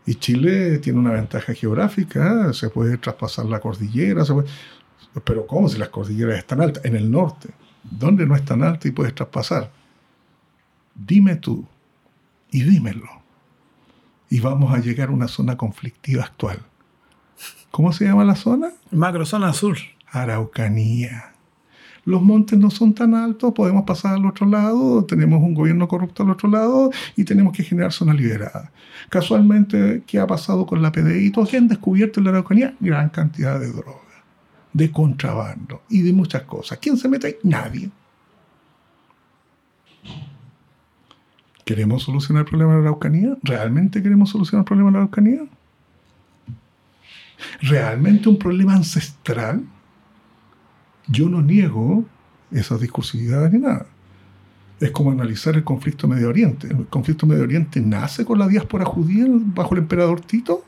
y Chile tiene una ventaja geográfica, se puede traspasar la cordillera, se puede, pero ¿cómo si las cordilleras están altas? En el norte. ¿Dónde no es tan alta y puedes traspasar? Dime tú y dímelo. Y vamos a llegar a una zona conflictiva actual. ¿Cómo se llama la zona?
Macrozona sur.
Araucanía. los montes no son tan altos, podemos pasar al otro lado, tenemos un gobierno corrupto al otro lado y tenemos que generar zona liberada. Casualmente, ¿qué ha pasado con la PDI? Todos que han descubierto en la Araucanía gran cantidad de droga, de contrabando y de muchas cosas. ¿Quién se mete ahí? Nadie. ¿Queremos solucionar el problema de la Araucanía? ¿Realmente queremos solucionar el problema de la Araucanía? ¿Realmente un problema ancestral? Yo no niego esas discursividades ni nada. Es como analizar el conflicto Medio Oriente. ¿El conflicto Medio Oriente nace con la diáspora judía bajo el emperador Tito?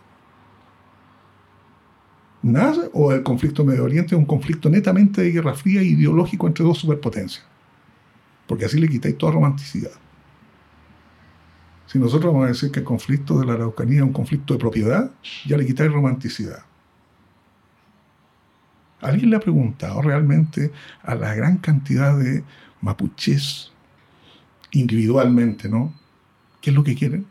¿Nace? ¿O el conflicto Medio Oriente es un conflicto netamente de guerra fría e ideológico entre dos superpotencias? Porque así le quitáis toda romanticidad. Si nosotros vamos a decir que el conflicto de la Araucanía es un conflicto de propiedad, ya le quitáis romanticidad. ¿Alguien le ha preguntado realmente a la gran cantidad de mapuches individualmente, ¿no? ¿Qué es lo que quieren?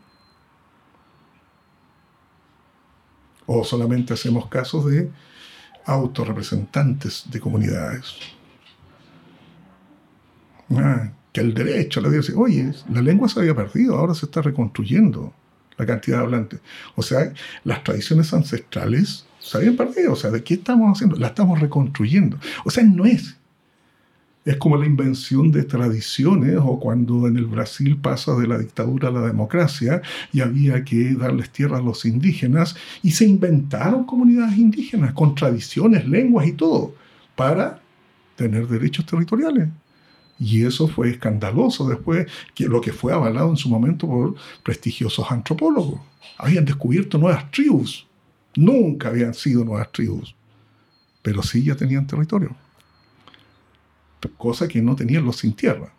¿O solamente hacemos casos de autorrepresentantes de comunidades? Ah, que el derecho, la dice, oye, la lengua se había perdido, ahora se está reconstruyendo la cantidad de hablantes. O sea, las tradiciones ancestrales se habían perdido. O sea, ¿de qué estamos haciendo? La estamos reconstruyendo. O sea, no es. Es como la invención de tradiciones o cuando en el Brasil pasa de la dictadura a la democracia y había que darles tierra a los indígenas y se inventaron comunidades indígenas con tradiciones, lenguas y todo para tener derechos territoriales. Y eso fue escandaloso después, que lo que fue avalado en su momento por prestigiosos antropólogos. Habían descubierto nuevas tribus. Nunca habían sido nuevas tribus, pero sí ya tenían territorio. Cosa que no tenían los sin tierra.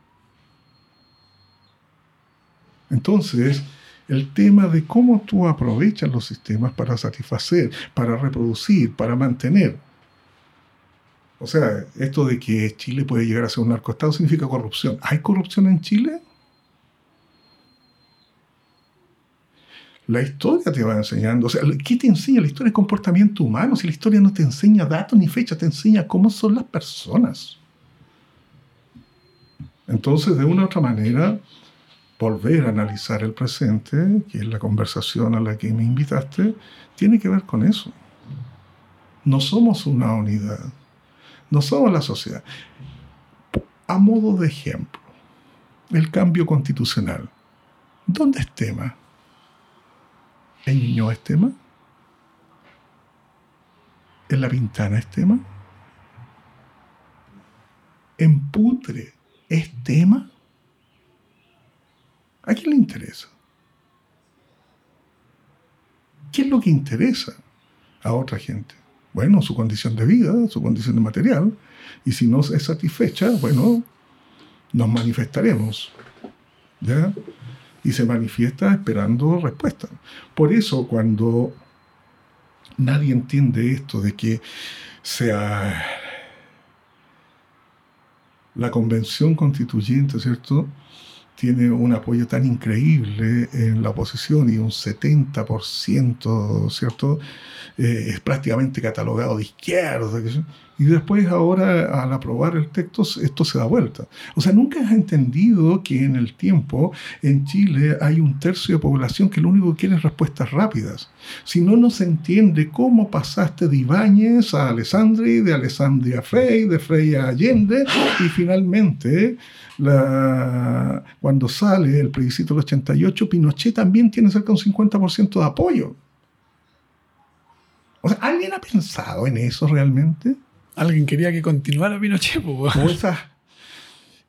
Entonces, el tema de cómo tú aprovechas los sistemas para satisfacer, para reproducir, para mantener, o sea, esto de que Chile puede llegar a ser un narcoestado significa corrupción. ¿Hay corrupción en Chile? La historia te va enseñando. O sea, ¿qué te enseña? La historia es comportamiento humano. Si la historia no te enseña datos ni fechas, te enseña cómo son las personas. Entonces, de una u otra manera, volver a analizar el presente, que es la conversación a la que me invitaste, tiene que ver con eso. No somos una unidad no somos la sociedad. A modo de ejemplo, el cambio constitucional. ¿Dónde es tema? ¿En Ñuñoa es tema? ¿En La Pintana es tema? ¿En Putre es tema? ¿A quién le interesa? ¿Qué es lo que interesa a otra gente? Bueno, su condición de vida, su condición de material, y si no es satisfecha, bueno, nos manifestaremos. ¿ya? Y se manifiesta esperando respuesta. Por eso cuando nadie entiende esto de que sea la convención constituyente, ¿cierto? Tiene un apoyo tan increíble en la oposición y un 70%, ¿cierto? Eh, es prácticamente catalogado de izquierda. Y después ahora al aprobar el texto esto se da vuelta. O sea, nunca has entendido que en el tiempo en Chile hay un tercio de población que lo único que quiere es respuestas rápidas. Si no, no se entiende cómo pasaste de Ibáñez a Alessandri, de Alessandri a Frey, de Frey a Allende y finalmente la, cuando sale el plebiscito del 88, Pinochet también tiene cerca de un 50% de apoyo. O sea, ¿alguien ha pensado en eso realmente?
Alguien quería que continuara Pinochet.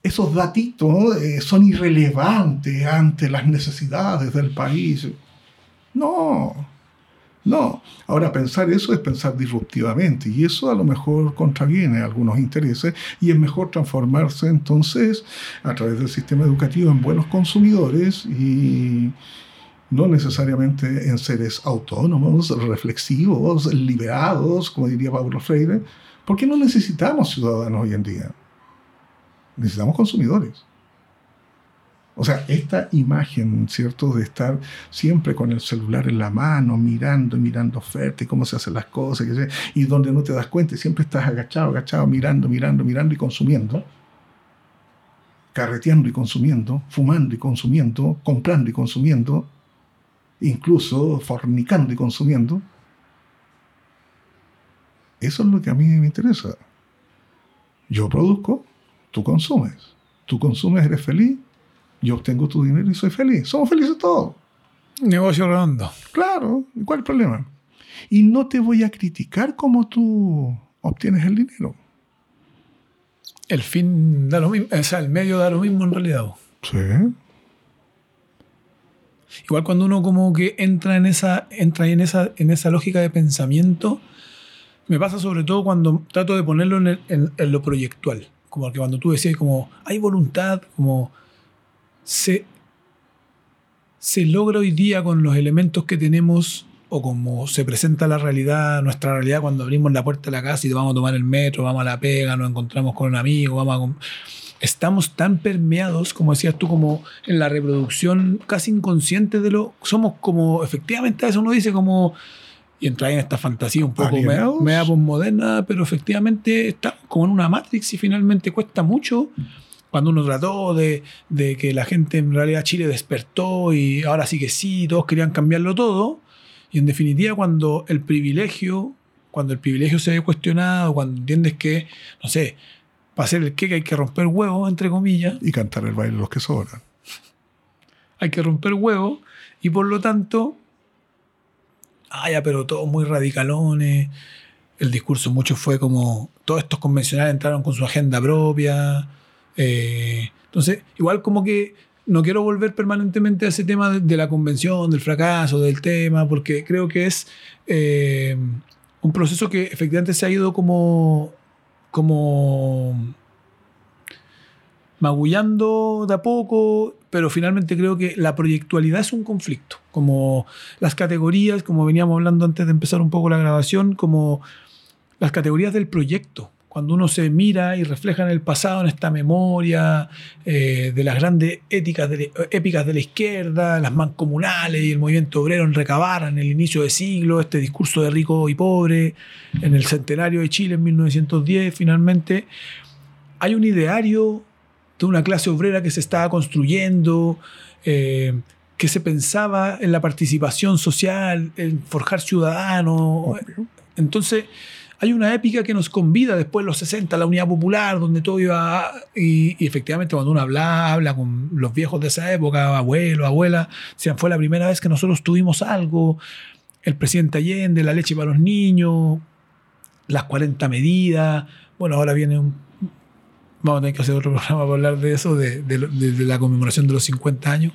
esos datitos eh, son irrelevantes ante las necesidades del país. No, no. Ahora pensar eso es pensar disruptivamente y eso a lo mejor contraviene algunos intereses y es mejor transformarse entonces a través del sistema educativo en buenos consumidores y no necesariamente en seres autónomos, reflexivos, liberados, como diría Pablo Freire, ¿Por qué no necesitamos ciudadanos hoy en día? Necesitamos consumidores. O sea, esta imagen, ¿cierto? De estar siempre con el celular en la mano, mirando y mirando ofertas y cómo se hacen las cosas, y donde no te das cuenta y siempre estás agachado, agachado, mirando, mirando, mirando y consumiendo, carreteando y consumiendo, fumando y consumiendo, comprando y consumiendo, incluso fornicando y consumiendo. Eso es lo que a mí me interesa. Yo produzco, tú consumes. Tú consumes, eres feliz, yo obtengo tu dinero y soy feliz. Somos felices todos.
Negocio redondo.
Claro, ¿y ¿cuál es el problema? Y no te voy a criticar cómo tú obtienes el dinero.
El fin da lo mismo, o sea, el medio da lo mismo en realidad.
Sí.
Igual cuando uno como que entra en esa, entra en esa, en esa lógica de pensamiento, me pasa sobre todo cuando trato de ponerlo en, el- en- en lo proyectual. Como que cuando tú decías como hay voluntad, como se, se logra hoy día con los elementos que tenemos o como se presenta la realidad, nuestra realidad cuando abrimos la puerta de la casa y vamos a tomar el metro, vamos a la pega, nos encontramos con un amigo, vamos a... Estamos tan permeados, como decías tú, como en la reproducción casi inconsciente de lo... Somos como, efectivamente, a eso uno dice como... Y entra en esta fantasía un poco me-
¿Alienados?
media posmoderna, pero efectivamente está como en una Matrix y finalmente cuesta mucho cuando uno trató de, de que la gente en realidad Chile despertó y ahora sí que sí, todos querían cambiarlo todo. Y en definitiva, cuando el privilegio, cuando el privilegio se ve cuestionado, cuando entiendes que, no sé, para hacer el queque hay que romper huevos, entre comillas,
Y cantar el baile los que sobran.
hay que romper huevos, y por lo tanto, ah, ya, pero todos muy radicalones. El discurso mucho fue como, todos estos convencionales entraron con su agenda propia. Eh, entonces, igual como que no quiero volver permanentemente a ese tema de, la convención, del fracaso, del tema, porque creo que es eh, un proceso que efectivamente se ha ido como, como magullando de a poco, pero finalmente creo que la proyectualidad es un conflicto, como las categorías, como veníamos hablando antes de empezar un poco la grabación, como las categorías del proyecto. Cuando uno se mira y refleja en el pasado, en esta memoria eh, de las grandes éticas de, épicas de la izquierda, las mancomunales y el movimiento obrero en recabar en el inicio de siglo, este discurso de rico y pobre, en el centenario de Chile en 1910, finalmente, hay un ideario de una clase obrera que se estaba construyendo, eh, que se pensaba en la participación social, en forjar ciudadanos. Entonces, hay una épica que nos convida después de los 60, la unidad popular, donde todo iba. Y, y efectivamente, cuando uno habla, habla con los viejos de esa época, abuelos, abuelas, decían, fue la primera vez que nosotros tuvimos algo. El presidente Allende, la leche para los niños, las 40 medidas. Bueno, ahora viene un. Vamos a tener que hacer otro programa para hablar de eso, de, de- de- de la conmemoración de los 50 años.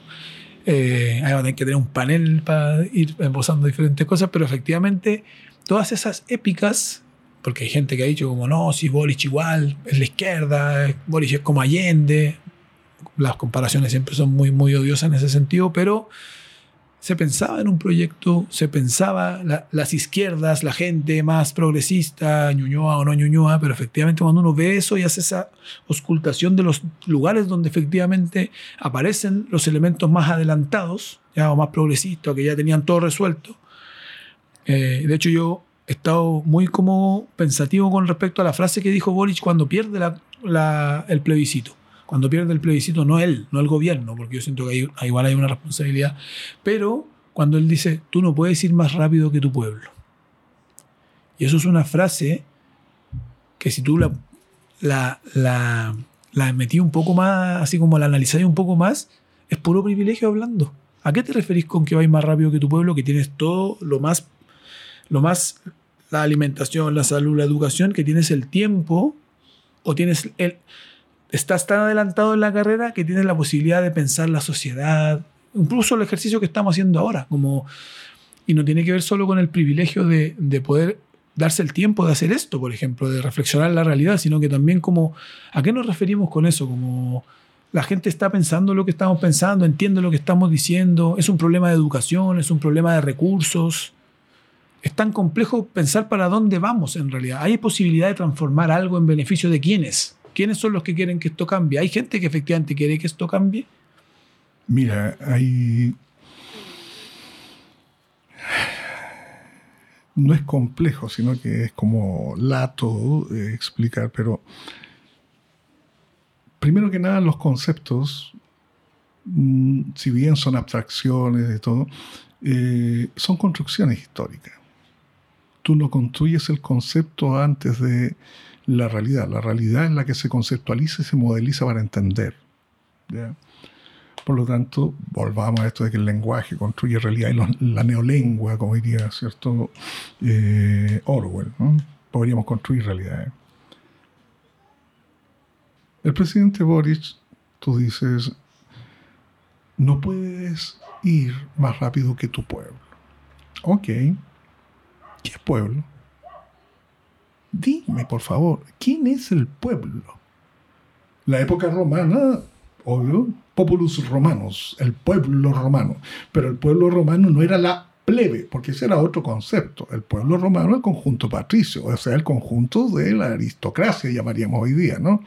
Eh, ahí vamos a tener que tener un panel para ir esbozando diferentes cosas, pero efectivamente todas esas épicas, porque hay gente que ha dicho como no, si Boris igual es la izquierda, Boris es como Allende, las comparaciones siempre son muy, muy odiosas en ese sentido, pero se pensaba en un proyecto, se pensaba la- las izquierdas, la gente más progresista, Ñuñoa o no Ñuñoa, pero efectivamente cuando uno ve eso y hace esa auscultación de los lugares donde efectivamente aparecen los elementos más adelantados, ya o más progresistas, que ya tenían todo resuelto. Eh, de hecho, yo he estado muy como pensativo con respecto a la frase que dijo Boric cuando pierde el plebiscito. Cuando pierde el plebiscito, no él, no el gobierno, porque yo siento que hay- igual hay una responsabilidad, pero cuando él dice, tú no puedes ir más rápido que tu pueblo. Y eso es una frase que si tú la, la metí un poco más, así como la analizáis un poco más, es puro privilegio hablando. ¿A qué te referís con que vais más rápido que tu pueblo, que tienes todo lo más, lo más, la alimentación, la salud, la educación, que tienes el tiempo o tienes el, estás tan adelantado en la carrera que tienes la posibilidad de pensar la sociedad, incluso el ejercicio que estamos haciendo ahora, como, y no tiene que ver solo con el privilegio de, de poder darse el tiempo de hacer esto, por ejemplo, de reflexionar la realidad, sino que también como, ¿a qué nos referimos con eso? Como la gente está pensando lo que estamos pensando, entiende lo que estamos diciendo, es un problema de educación, es un problema de recursos. Es tan complejo pensar para dónde vamos en realidad. Hay posibilidad de transformar algo en beneficio de quiénes. ¿Quiénes son los que quieren que esto cambie? ¿Hay gente que efectivamente quiere que esto cambie?
Mira, hay... No es complejo, sino que es como lato eh, explicar, pero primero que nada los conceptos, mm, si bien son abstracciones de todo, eh, son construcciones históricas. Tú no construyes el concepto antes de la realidad. La realidad es la que se conceptualiza y se modeliza para entender. Por lo tanto, volvamos a esto de que el lenguaje construye realidad y la neolengua, como diría cierto eh, Orwell, podríamos construir realidades. El presidente Boric, tú dices, no puedes ir más rápido que tu pueblo. Ok, ¿qué pueblo? Dime, por favor, ¿quién es el pueblo? La época romana, obvio, populus romanos, el pueblo romano. Pero el pueblo romano no era la plebe, porque ese era otro concepto. El pueblo romano era el conjunto patricio, o sea, el conjunto de la aristocracia, llamaríamos hoy día, ¿no?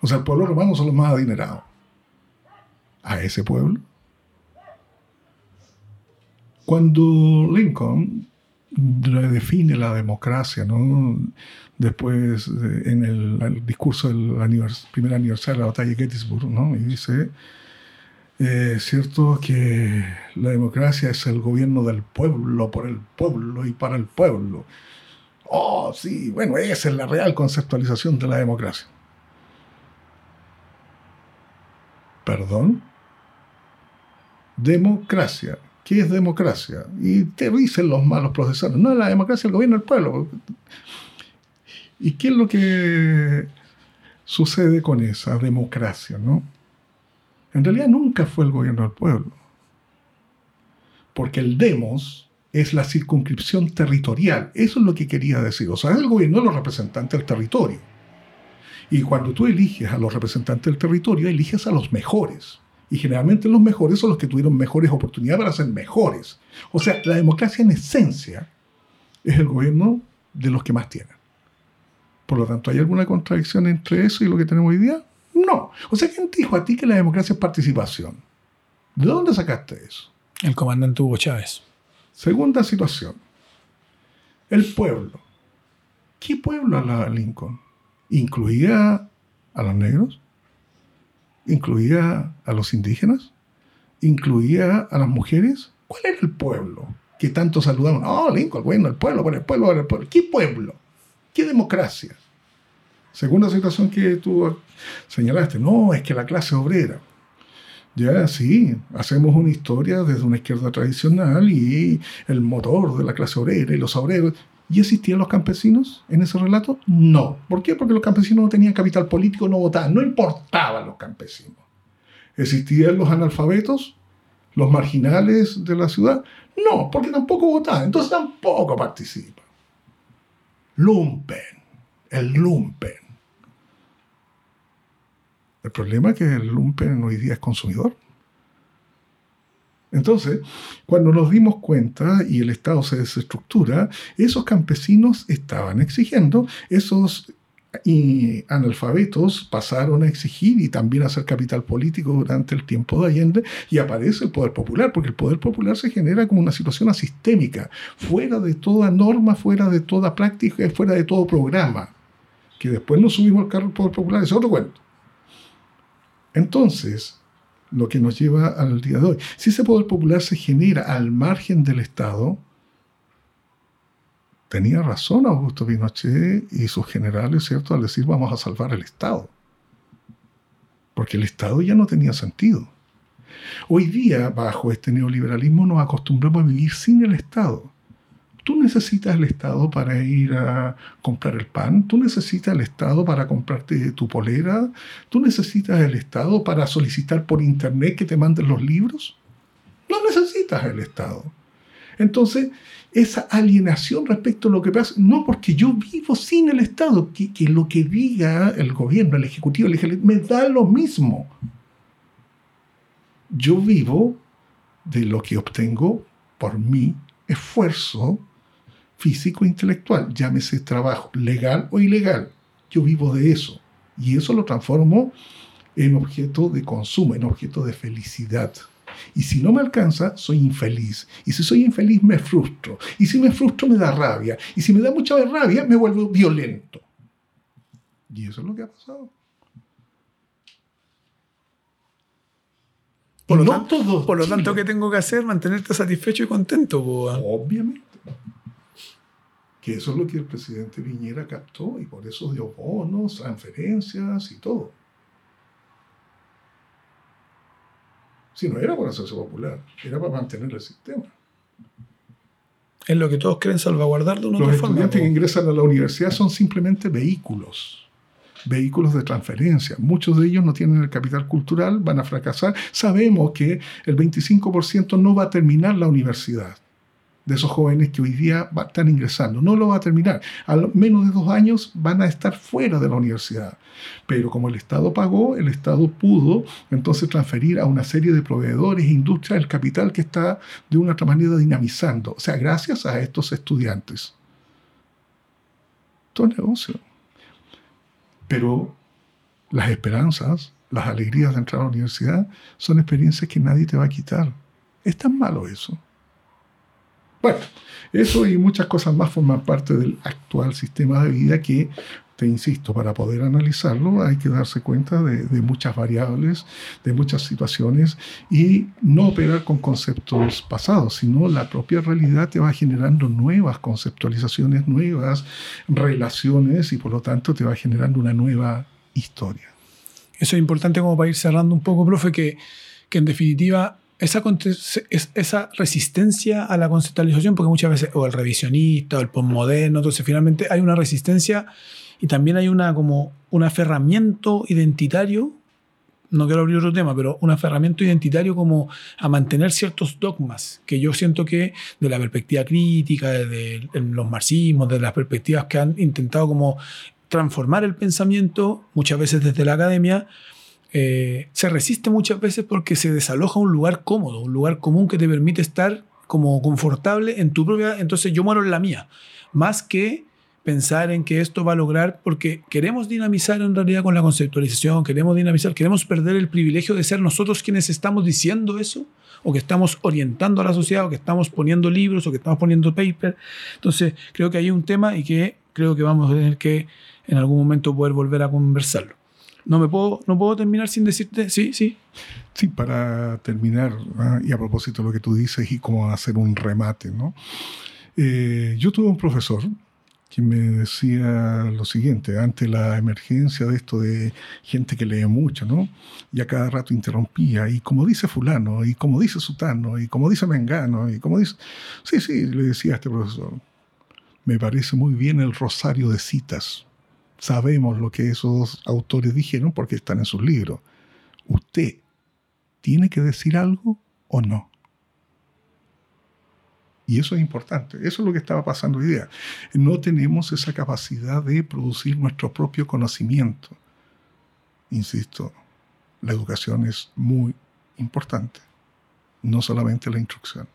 O sea, el pueblo romano son los más adinerados. A ese pueblo. Cuando Lincoln define la democracia, ¿no? Después, en el, discurso del primer aniversario de la batalla de Gettysburg, ¿no? Y dice, eh, cierto que la democracia es el gobierno del pueblo, por el pueblo y para el pueblo. Oh, sí, bueno, esa es la real conceptualización de la democracia. ¿Perdón? Democracia ¿Qué es democracia? Y te dicen los malos profesores, no, la democracia el gobierno del pueblo. ¿Y qué es lo que sucede con esa democracia? ¿no? En realidad nunca fue el gobierno del pueblo. Porque el demos es la circunscripción territorial. Eso es lo que quería decir. O sea, es el gobierno de los representantes del territorio. Y cuando tú eliges a los representantes del territorio, eliges a los mejores. Y generalmente los mejores son los que tuvieron mejores oportunidades para ser mejores. O sea, la democracia en esencia es el gobierno de los que más tienen. Por lo tanto, ¿hay alguna contradicción entre eso y lo que tenemos hoy día? No. O sea, ¿quién dijo a ti que la democracia es participación? ¿De dónde sacaste eso?
El comandante Hugo Chávez.
Segunda situación. El pueblo. ¿Qué pueblo la Lincoln? ¿Incluía a los negros? Incluía a los indígenas, incluía a las mujeres. ¿Cuál era el pueblo que tanto saludaban? Oh, Lincoln, bueno, el pueblo, bueno, el pueblo, bueno, el pueblo. ¿Qué pueblo? ¿Qué democracia? Segunda situación que tú señalaste, no, es que la clase obrera. Ya, sí, hacemos una historia desde una izquierda tradicional y el motor de la clase obrera y los obreros. ¿Y existían los campesinos en ese relato? No. ¿Por qué? Porque los campesinos no tenían capital político, no votaban, no importaban los campesinos. ¿Existían los analfabetos, los marginales de la ciudad? No, porque tampoco votaban, entonces tampoco participan. Lumpen, el lumpen. El problema es que el lumpen hoy día es consumidor. Entonces, cuando nos dimos cuenta y el Estado se desestructura, esos campesinos estaban exigiendo, esos analfabetos pasaron a exigir y también a hacer capital político durante el tiempo de Allende y aparece el poder popular, porque el poder popular se genera como una situación asistémica, fuera de toda norma, fuera de toda práctica, fuera de todo programa, que después nos subimos al carro del poder popular, es otro cuento. Entonces, lo que nos lleva al día de hoy. Si ese poder popular se genera al margen del Estado, tenía razón Augusto Pinochet y sus generales, ¿cierto?, al decir vamos a salvar el Estado. Porque el Estado ya no tenía sentido. Hoy día, bajo este neoliberalismo, nos acostumbramos a vivir sin el Estado. Tú necesitas el Estado para ir a comprar el pan, tú necesitas el Estado para comprarte tu polera, tú necesitas el Estado para solicitar por Internet que te manden los libros. No necesitas el Estado. Entonces, esa alienación respecto a lo que pasa, no porque yo vivo sin el Estado, que, lo que diga el gobierno, el ejecutivo, el ejecutivo, me da lo mismo. Yo vivo de lo que obtengo por mi esfuerzo físico-intelectual, llámese trabajo legal o ilegal. Yo vivo de eso y eso lo transformo en objeto de consumo, en objeto de felicidad. Y si no me alcanza, soy infeliz. Y si soy infeliz, me frustro. Y si me frustro, me da rabia. Y si me da mucha rabia, me vuelvo violento. Y eso es lo que ha pasado.
Por lo,
no
tanto,
todo
por lo tanto, ¿qué tengo que hacer? Mantenerte satisfecho y contento. po.
Obviamente. Que eso es lo que el presidente Piñera captó y por eso dio bonos, transferencias y todo. Si no era para hacerse popular, era para mantener el sistema.
Es lo que todos quieren salvaguardar de una
Los
otra forma.
estudiantes
po.
que ingresan a la universidad son simplemente vehículos, vehículos de transferencia. Muchos de ellos no tienen el capital cultural, van a fracasar. Sabemos que el 25% no va a terminar la universidad de esos jóvenes que hoy día están ingresando. No lo va a terminar. A menos de dos años van a estar fuera de la universidad. Pero como el Estado pagó, el Estado pudo entonces transferir a una serie de proveedores e industrias el capital que está de una otra manera dinamizando. O sea, gracias a estos estudiantes. Todo negocio. Pero las esperanzas, las alegrías de entrar a la universidad son experiencias que nadie te va a quitar. Es tan malo eso. Bueno, eso y muchas cosas más forman parte del actual sistema de vida que, te insisto, para poder analizarlo hay que darse cuenta de, de muchas variables, de muchas situaciones y no operar con conceptos pasados, sino la propia realidad te va generando nuevas conceptualizaciones, nuevas relaciones y por lo tanto te va generando una nueva historia.
Eso es importante como para ir cerrando un poco, profe, que, que en definitiva esa, esa resistencia a la conceptualización, porque muchas veces, o el revisionista, o el postmoderno, entonces finalmente hay una resistencia y también hay una como un aferramiento identitario, no quiero abrir otro tema, pero un aferramiento identitario como a mantener ciertos dogmas, que yo siento que de la perspectiva crítica, de los marxismos, de las perspectivas que han intentado como transformar el pensamiento, muchas veces desde la academia, eh, se resiste muchas veces porque se desaloja un lugar cómodo, un lugar común que te permite estar como confortable en tu propia, entonces yo muero en la mía, más que pensar en que esto va a lograr, porque queremos dinamizar en realidad con la conceptualización, queremos dinamizar, queremos perder el privilegio de ser nosotros quienes estamos diciendo eso, o que estamos orientando a la sociedad, o que estamos poniendo libros, o que estamos poniendo paper. Entonces, creo que hay un tema y que creo que vamos a tener que en algún momento poder volver a conversarlo. No me puedo, no puedo terminar sin decirte, sí, sí.
Sí, para terminar, ah, y a propósito lo que tú dices y cómo hacer un remate, ¿no? Eh, yo tuve un profesor que me decía lo siguiente, ante la emergencia de esto de gente que lee mucho, ¿no? Y a cada rato interrumpía, y como dice fulano, y como dice sutano, y como dice mengano, y como dice... Sí, sí, le decía a este profesor, me parece muy bien el rosario de citas. Sabemos lo que esos autores dijeron porque están en sus libros. Usted tiene que decir algo o no. Y eso es importante. Eso es lo que estaba pasando hoy día. No tenemos esa capacidad de producir nuestro propio conocimiento. Insisto, la educación es muy importante, no solamente la instrucción.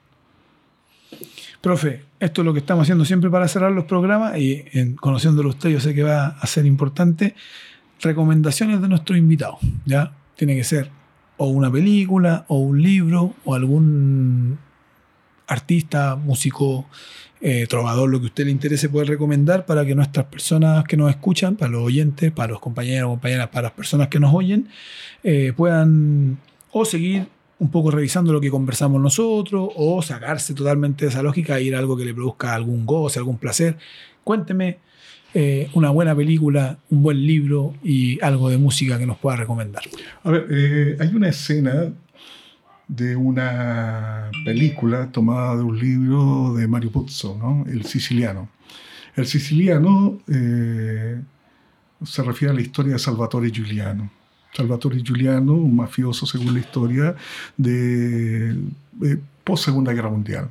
Profe, esto es lo que estamos haciendo siempre para cerrar los programas y en, conociéndolo usted yo sé que va a ser importante. Recomendaciones de nuestro invitado, ¿ya? Tiene que ser o una película o un libro o algún artista, músico, eh, trovador, lo que a usted le interese puede recomendar para que nuestras personas que nos escuchan, para los oyentes, para los compañeros, compañeras, para las personas que nos oyen, eh, puedan o seguir un poco revisando lo que conversamos nosotros o sacarse totalmente de esa lógica e ir a algo que le produzca algún goce, algún placer. Cuénteme eh, una buena película, un buen libro y algo de música que nos pueda recomendar.
A ver, eh, hay una escena de una película tomada de un libro de Mario Puzo, ¿no? El siciliano. El siciliano eh, se refiere a la historia de Salvatore Giuliano. Salvatore Giuliano, un mafioso según la historia de, de post Segunda Guerra Mundial.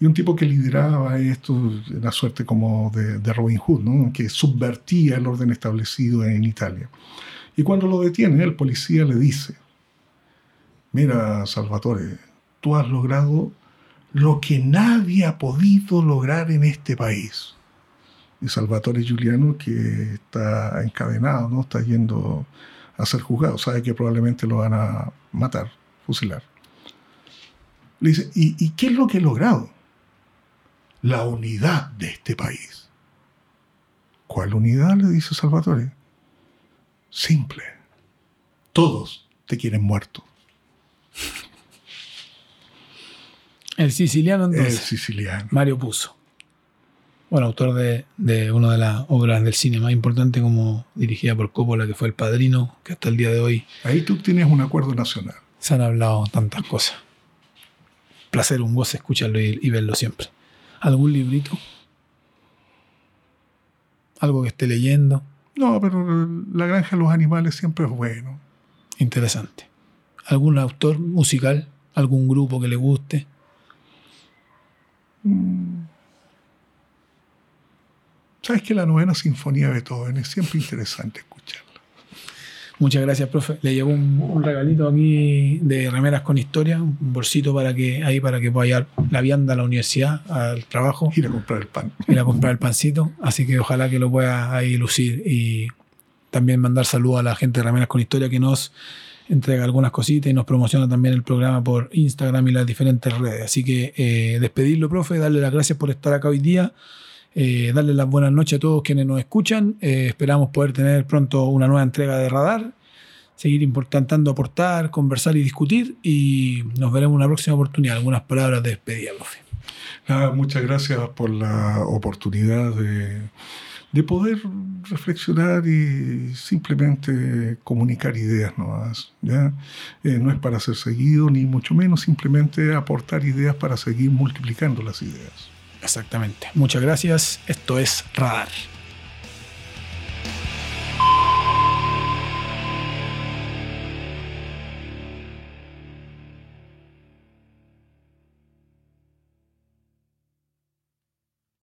Y un tipo que lideraba esto, la suerte como de, de Robin Hood, ¿no? que subvertía el orden establecido en Italia. Y cuando lo detiene, el policía le dice, mira Salvatore, tú has logrado lo que nadie ha podido lograr en este país. Y Salvatore Giuliano, que está encadenado, ¿no? está yendo a ser juzgado, sabe que probablemente lo van a matar, fusilar. Le dice, ¿y, ¿y qué es lo que he logrado? La unidad de este país. ¿Cuál unidad? le dice Salvatore. Simple. Todos te quieren muerto.
El siciliano
El
entonces.
siciliano.
Mario Puzo. Bueno, autor de, de una de las obras del cine más importantes como dirigida por Coppola, que fue El Padrino, que hasta el día de hoy
Ahí tú tienes un acuerdo nacional.
se han hablado tantas cosas. Placer, un goce escucharlo y, y verlo siempre. ¿Algún librito? ¿Algo que esté leyendo?
No, pero la granja de los animales siempre es bueno.
Interesante. ¿Algún autor musical? ¿Algún grupo que le guste?
Sabes que la novena sinfonía de Beethoven es siempre interesante escucharla.
Muchas gracias, profe. Le llevo un, un regalito aquí de remeras con historia, un bolsito para que ahí para que pueda llevar la vianda a la universidad, al trabajo,
Ir a comprar el pan.
ir a comprar el pancito. Así que ojalá que lo pueda ahí lucir y también mandar saludos a la gente de remeras con historia que nos entrega algunas cositas y nos promociona también el programa por Instagram y las diferentes redes. Así que eh, despedirlo, profe, darle las gracias por estar acá hoy día. Eh, darle las buenas noches a todos quienes nos escuchan. Eh, esperamos poder tener pronto una nueva entrega de Radar. Seguir intentando aportar, conversar y discutir. Y nos veremos en una próxima oportunidad. Algunas palabras de despedida, profe.
Nada, muchas gracias por la oportunidad de, de poder reflexionar y simplemente comunicar ideas nomás. ¿ya? Eh, no es para ser seguido, ni mucho menos, simplemente aportar ideas para seguir multiplicando las ideas.
Exactamente. Muchas gracias. Esto es Radar.